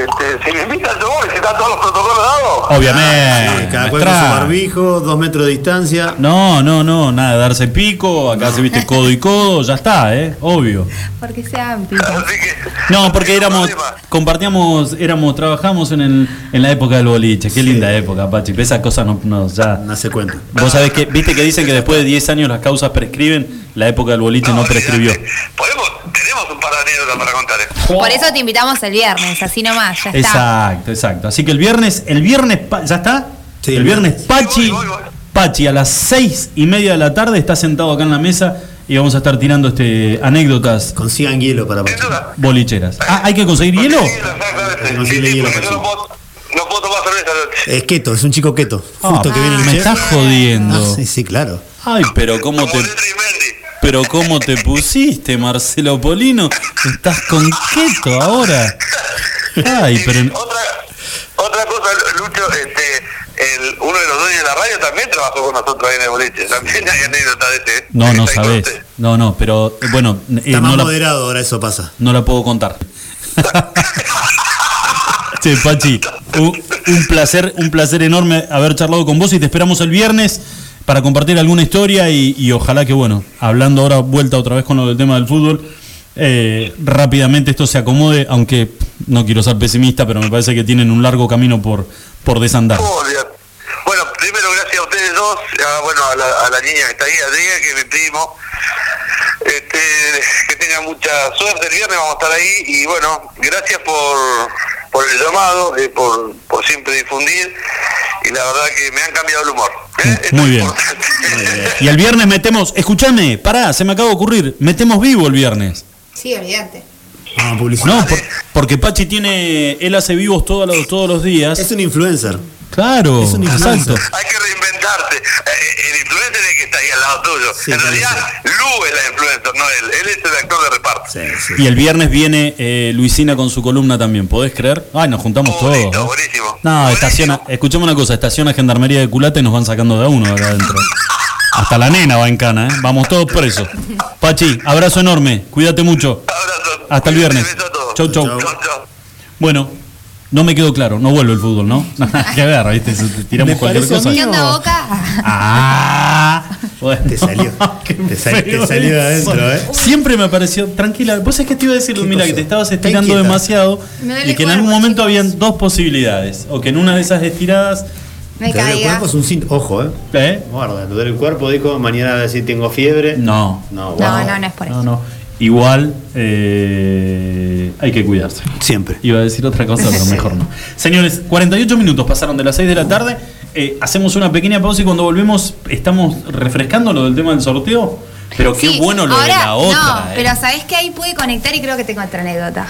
Este, si me invitan yo voy, si están todos los protocolos dados. Obviamente. Cada cual con su barbijo, dos metros de distancia. No, no, no, nada darse pico, acá se viste codo y codo, ya está, ¿eh? Obvio. Porque. Así que, No, porque éramos, compartíamos, éramos, trabajamos en, el, en la época del boliche. Qué linda época, Pachi. Esas cosas no, no, ya. No se cuenta. Vos sabés que, viste que dicen que después de 10 años las causas prescriben, la época del boliche no prescribió. Podemos, tenemos un par de anécdotas para contar. ¿eh? Por eso te invitamos el viernes, así nomás, ya está. Exacto, exacto. Así que el viernes, el viernes, ¿ya está? Sí, el viernes. Pachi, Voy, voy, voy. Pachi a las seis y media de la tarde está sentado acá en la mesa y vamos a estar tirando este anécdotas Consigan hielo para Pachi. bolicheras. Ah, ¿hay que conseguir hielo? Sí, no puedo, no puedo tomar cerveza. Es keto, es un chico keto. Justo Ah, que viene el me chef. estás jodiendo. Ah, sí, sí, claro. Ay, pero cómo Como te. Pero cómo te pusiste, Marcelo Polino. Estás con keto ahora. Ay, pero otra, otra cosa, Lucho, este, el, uno de los dueños de la radio también trabajó con nosotros ahí en el boliche. También hay anécdota de este. no, no sabés. No, no, pero bueno, eh, Está más no la- moderado, ahora eso pasa. No la puedo contar. Che, Pachi, un, un placer, un placer enorme haber charlado con vos y te esperamos el viernes para compartir alguna historia y, ojalá que, bueno, hablando ahora vuelta otra vez con lo del tema del fútbol, eh, rápidamente esto se acomode, aunque no quiero ser pesimista, pero me parece que tienen un largo camino por, por desandar. Bueno, primero gracias a ustedes dos, a, bueno, a la, niña que está ahí, a Adrián, que es mi primo. Este, que tenga mucha suerte el viernes, vamos a estar ahí. Y bueno, gracias por, por el llamado, eh, por, por siempre difundir. Y la verdad que me han cambiado el humor. ¿Eh? Esto Muy es bien. Y el viernes metemos, escúchame, pará, se me acaba de ocurrir, metemos vivo el viernes. Sí, olvídate. Ah, publicidad. No, por- porque Pachi tiene, él hace vivos todos los, todos los días. Es un influencer. Claro, es un influencer. exacto. Hay que reinventarse. Eh, el influencer es el que está ahí al lado tuyo. Sí, en sí, realidad, Lu es la influencer, no él. Él es el actor de reparto. Sí, sí. Y el viernes viene eh, Luisina con su columna también, ¿podés creer? Ay, nos juntamos todos. Bonito, ¿eh? buenísimo. No, Buenísimo. estaciona, escuchame una cosa, estaciona Gendarmería de Culata y nos van sacando de a uno de acá adentro. Hasta la nena va en cana, ¿eh? Vamos todos presos. Pachi, abrazo enorme, cuídate mucho. Abrazo. Hasta el viernes. Chau, chau. Bueno, no me quedó claro, no vuelve el fútbol, ¿no? Qué ver, ¿viste? Tiramos Me cualquier cosa. ¿Qué onda, Boca? Ah, bueno. Te salió. Qué Te sal- te salió de adentro, ¿eh? Siempre me pareció, tranquila, vos es que te iba a decir, ¿Qué Ludmila, que te estabas estirando demasiado y que en algún momento habían dos posibilidades. O que en una de esas estiradas, Me duele el caiga. cuerpo es un síntoma. Ojo, eh. ¿eh? Guarda, el cuerpo, dijo, mañana a decir tengo fiebre. No. No, No, no, no es por eso. No, no. Igual eh, hay que cuidarse. Siempre. Iba a decir otra cosa, pero mejor no. Señores, 48 minutos pasaron de las 6 de la tarde. Eh, hacemos una pequeña pausa y cuando volvemos estamos refrescando lo del tema del sorteo. Pero qué Sí, bueno lo de la otra. No, eh. pero sabés que ahí pude conectar y creo que tengo otra anécdota.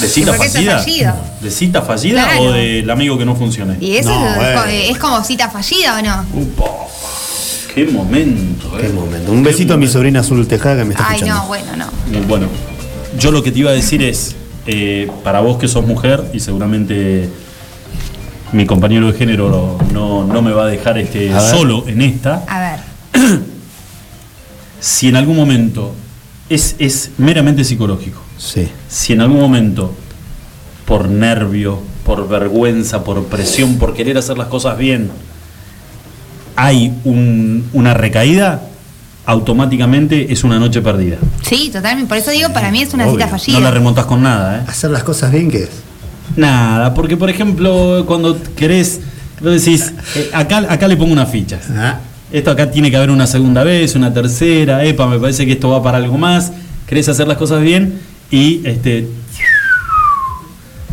¿De cita fallida? ¿De cita fallida Claro. o del amigo que no funcione? ¿Y eso No, es, como cita fallida o no? Upa, qué momento, Qué eh. momento. Un besito a mi sobrina Azul Tejada que me está Ay, escuchando. no, bueno, no. Eh, Bueno, yo lo que te iba a decir es, eh, para vos que sos mujer y seguramente mi compañero de género no, no me va a dejar este, A solo en esta, A ver. si en algún momento, es, es meramente psicológico, Sí. si en algún momento, por nervio, por vergüenza, por presión, por querer hacer las cosas bien, hay un- una recaída, automáticamente es una noche perdida. Sí, totalmente. Por eso digo, para mí es una Obvio. cita fallida. No la remontas con nada, ¿eh? Hacer las cosas bien, ¿qué es? Nada, porque por ejemplo, cuando querés, vos decís, eh, acá, acá le pongo unas fichas. Ah, Esto acá tiene que haber una segunda vez, una tercera, epa, me parece que esto va para algo más, querés hacer las cosas bien y este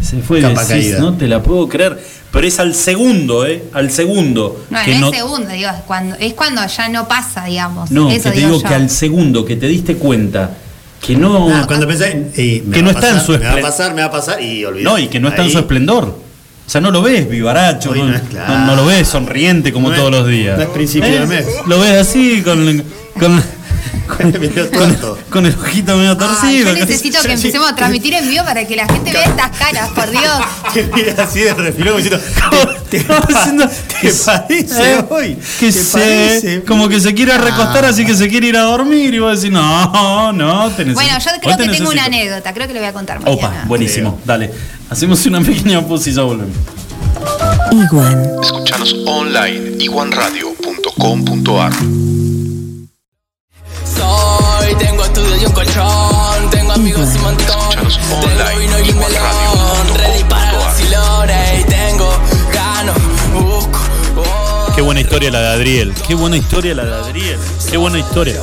se fue Capa decís, caída. no te la puedo creer, pero es al segundo, eh, al segundo. No, que no no- es segundo, digo, es cuando, es cuando ya no pasa, digamos. no, Eso que te digo digo que al segundo que te diste cuenta que no Ah, cuando pensé, y me Que va no a está en pasar, su Me va a pasar, me va a pasar y olvidé. No, y que no está en Ahí. su esplendor. O sea, no lo ves vivaracho, no, no claro. no- no lo ves sonriente como No es- todos los días. no es principio de mes. Lo ves así, con, con, con- el ojito medio torcido. yo necesito que empecemos a transmitir en vivo para que la gente vea estas caras, por Dios. Que mira así de refilón diciendo, ¿te, te, Como diciendo, te parece Eh, hoy? Que ¿Te se, parece? como que se quiere recostar, Ah. así que se quiere ir a dormir. Y vos decís, no, no, te necesito. Bueno, yo creo te que tengo una anécdota, creo que lo voy a contar Opa, mañana. buenísimo. Dale. Hacemos una pequeña pausa y ya volvemos. Iguan. Escuchanos online iguanradio.com.ar amigos y un montón. Tengo vino y melón, ready para vacilones. Y tengo, gano, busco. Qué buena historia la de Adriel. Qué buena historia la de Adriel. Qué buena historia.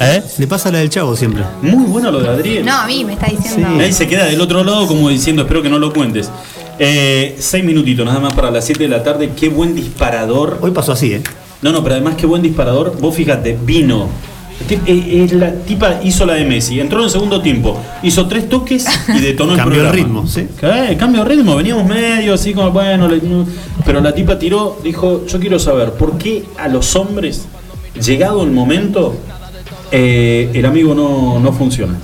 ¿Eh? Le pasa la del chavo siempre. Muy bueno lo de Adriel. No, a mí me está diciendo. Ahí se queda del otro lado como diciendo, espero que no lo cuentes. Eh, seis minutitos nada más para las 7 de la tarde. Qué buen disparador. Hoy pasó así, ¿eh? No, no, pero además qué buen disparador. Vos fíjate, vino. Eh, eh, la tipa hizo la de Messi, entró en el segundo tiempo, hizo tres toques y detonó el Cambió el ritmo, sí. Cambio de ritmo, veníamos medio así como, bueno, le- pero la tipa tiró, dijo, yo quiero saber, ¿por qué a los hombres, llegado el momento, eh, el amigo no, no funciona?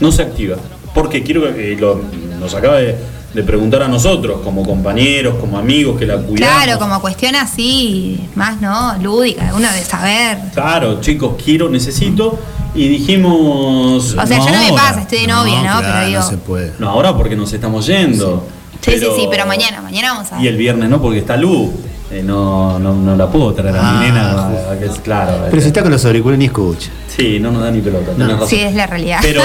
No se activa. Porque quiero que eh, lo- nos acaba de, de preguntar a nosotros, como compañeros, como amigos que la cuidamos. Claro, como cuestión así, más, ¿no? Lúdica, uno de saber. Claro, chicos, quiero, necesito. Y dijimos. O sea, yo no me ahora. pasa, estoy de novia, ¿no? claro, pero digo. no se puede. No, ahora porque nos estamos yendo. Sí, sí, sí, pero mañana, mañana vamos a Y el viernes no, porque está Lu. eh, no, no, no la puedo traer a Ah, mi nena. a- a que es claro. Pero si está con los auriculares ni escucha. Sí, no nos da ni pelota. razón. Sí, es la realidad. Pero,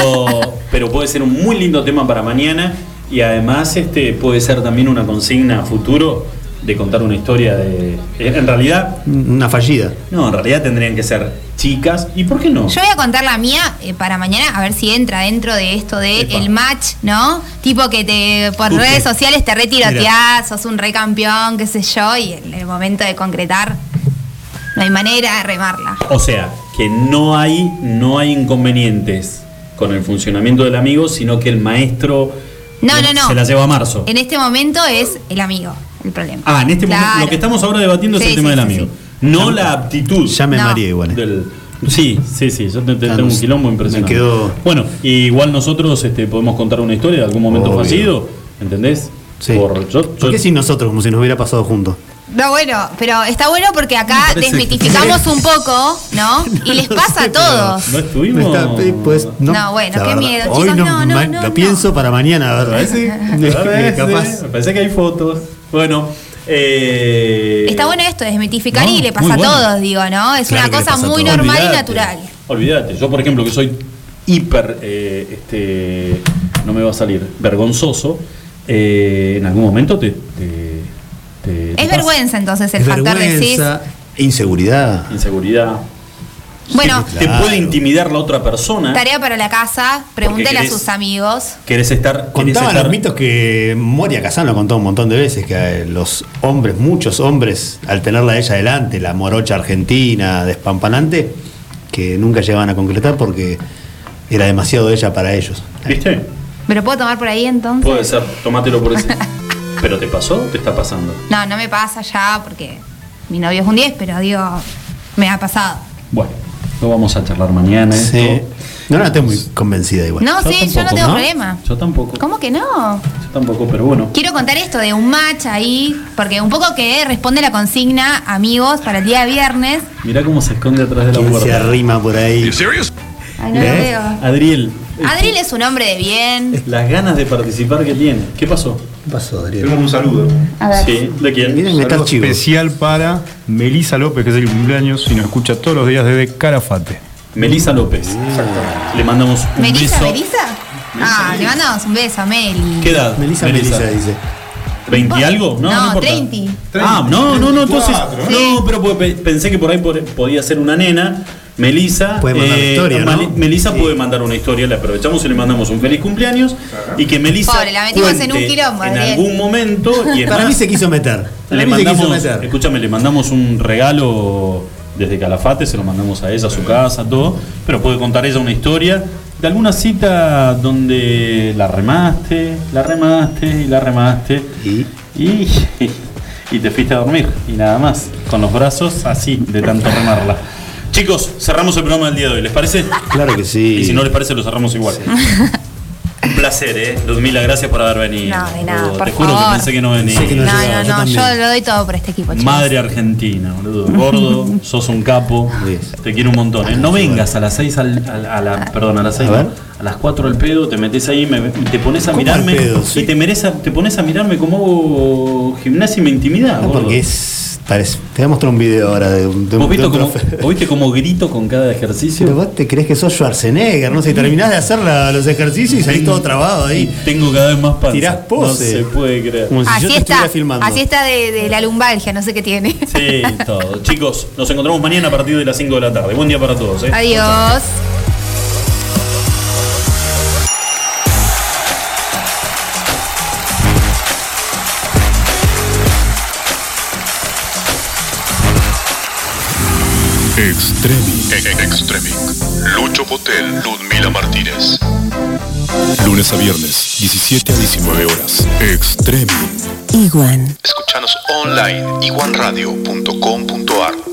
pero puede ser un muy lindo tema para mañana y además este puede ser también una consigna a futuro de contar una historia de. En realidad, Una fallida. no, en realidad tendrían que ser chicas. ¿Y por qué no? Yo voy a contar la mía eh, para mañana, a ver si entra dentro de esto de Epa. el match, ¿no? Tipo que te por redes sociales te retiroteás, sos un re campeón, qué sé yo, y en el momento de concretar no hay manera de remarla. O sea, que no hay, no hay inconvenientes con el funcionamiento del amigo, sino que el maestro No, no, no. se la lleva a marzo. En este momento es el amigo el problema. Ah, en este momento lo que estamos ahora debatiendo es Sí, el tema sí, del amigo. sí. No la aptitud. Llame No. María igual. eh. del- sí, sí, sí, yo te- te- Ya tengo no un quilombo me impresionante. quedó- Bueno, y igual nosotros este, podemos contar una historia de algún momento Obvio. fallido, ¿entendés? Sí. Por, yo- ¿Por yo- qué sin nosotros, como si nos hubiera pasado juntos? No, bueno, pero está bueno porque acá desmitificamos un poco, ¿no? Y les pasa a todos. no estuvimos. No está- eh, pues, no, No, bueno, la qué verdad. miedo, Hoy chicos, no, no, no, lo no. pienso para mañana, a ver. A veces, a veces, Capaz. Me parece que hay fotos. Bueno, eh, Está bueno esto, desmitificar No, y le pasa muy a bueno. todos, digo, ¿no? Es Claro una cosa muy normal y Olvídate, natural. Olvídate, yo por ejemplo que soy hiper, eh, este, no me va a salir, vergonzoso, eh, en algún momento te... te- te- te Es vergüenza entonces el Es factor decís. vergüenza, inseguridad. Inseguridad. Bueno, Te Claro. puede intimidar la otra persona. tarea para la casa, pregúntale a sus amigos. Querés estar... querés Contaban estar- los mitos que Moria Kazan lo contó un montón de veces, que eh, los hombres, muchos hombres, al tenerla a ella delante, la morocha argentina, despampanante, que nunca llegaban a concretar porque era demasiado ella para ellos. ¿Viste? ¿Me lo puedo tomar por ahí entonces? Puede ser, tomátelo por ese. ¿Pero te pasó? ¿Te está pasando? No, no me pasa ya porque mi novio es un 10, pero digo, me ha pasado. Bueno, lo vamos a charlar mañana. Sí. esto. No, no, estoy muy convencida igual. No, sí, yo no tengo ¿no? problema. Yo tampoco. ¿Cómo que no? Yo tampoco, pero bueno. Quiero contar esto de un match ahí, porque un poco que responde la consigna, amigos, para el día de viernes. Mirá cómo se esconde atrás de la ¿Quién se puerta. arrima por ahí? Ay, no lo ¿Eh? veo. Adriel. Adriel es un hombre de bien. Las ganas de participar que tiene. ¿Qué pasó? ¿Qué pasó, Adrián? Tenemos un saludo. A ver. Sí, ¿de quién? Miren Saludo especial para Melisa López, que es el cumpleaños y nos escucha todos los días desde Carafate. Melisa López. Le mandamos un ¿Melissa, beso. Melissa? Ah, le mandamos un beso a Meli. ¿Qué edad? Melissa, Melissa, dice. ¿20 algo? No, no, No, importa. 30. Ah, no, no, no, entonces. 34, No, pero pe- pensé que por ahí podía ser una nena. Melisa. Puede mandar historia, ¿no? Melisa Sí. puede mandar una historia, le aprovechamos y le mandamos un feliz cumpleaños. Y que Melisa. Pobre, la metimos en un quilombo, En algún momento. Y es Para más, mí se quiso meter. Para le mí se quiso mandamos, meter. escúchame, le mandamos un regalo desde Calafate, se lo mandamos a ella, a su casa, todo, pero puede contar ella una historia de alguna cita donde la remaste, la remaste y la remaste Y y, y te fuiste a dormir y nada más, con los brazos así de tanto remarla. Chicos, cerramos el programa del día de hoy, ¿les parece? claro que sí. Y si no les parece, lo cerramos igual. Placer, ¿eh? Ludmila, gracias por haber venido. No, de nada, por Te juro favor. que pensé que no venía. Que No, no llegaba, no, yo no, también. yo lo doy todo por este equipo, chicos. Madre argentina, boludo. Gordo, sos un capo. Yes. Te quiero un montón. ¿eh? No vengas a las 6 al, a la, perdón, a las 6 A las 4 al pedo, te metes ahí, me- te pones a ¿Cómo mirarme al pedo? Sí. y te, mereza- te pones a mirarme como hago gimnasia y me intimida. No, porque es. Parece, te voy a mostrar un video ahora de un, de un- ¿Vos, de viste un cómo, profe. vos viste cómo grito con cada ejercicio? Pero vos te crees que sos Schwarzenegger, ¿no? Si terminás de hacer la- los ejercicios y salís todo trabado Y ahí. tengo cada vez más panza. Tirás pose. No se puede creer. Como si Así yo te está, estuviera filmando. así está de, de la lumbalgia, no sé qué tiene. Sí, todo. Chicos, nos encontramos mañana a partir de las 5 de la tarde. Buen día para todos. ¿eh? Adiós. Extremi. Extremic. Lucho Potel, Ludmila Martínez. Lunes a viernes, 17 a 19 horas. Extremi. Iguan. Escuchanos online iguanradio.com.ar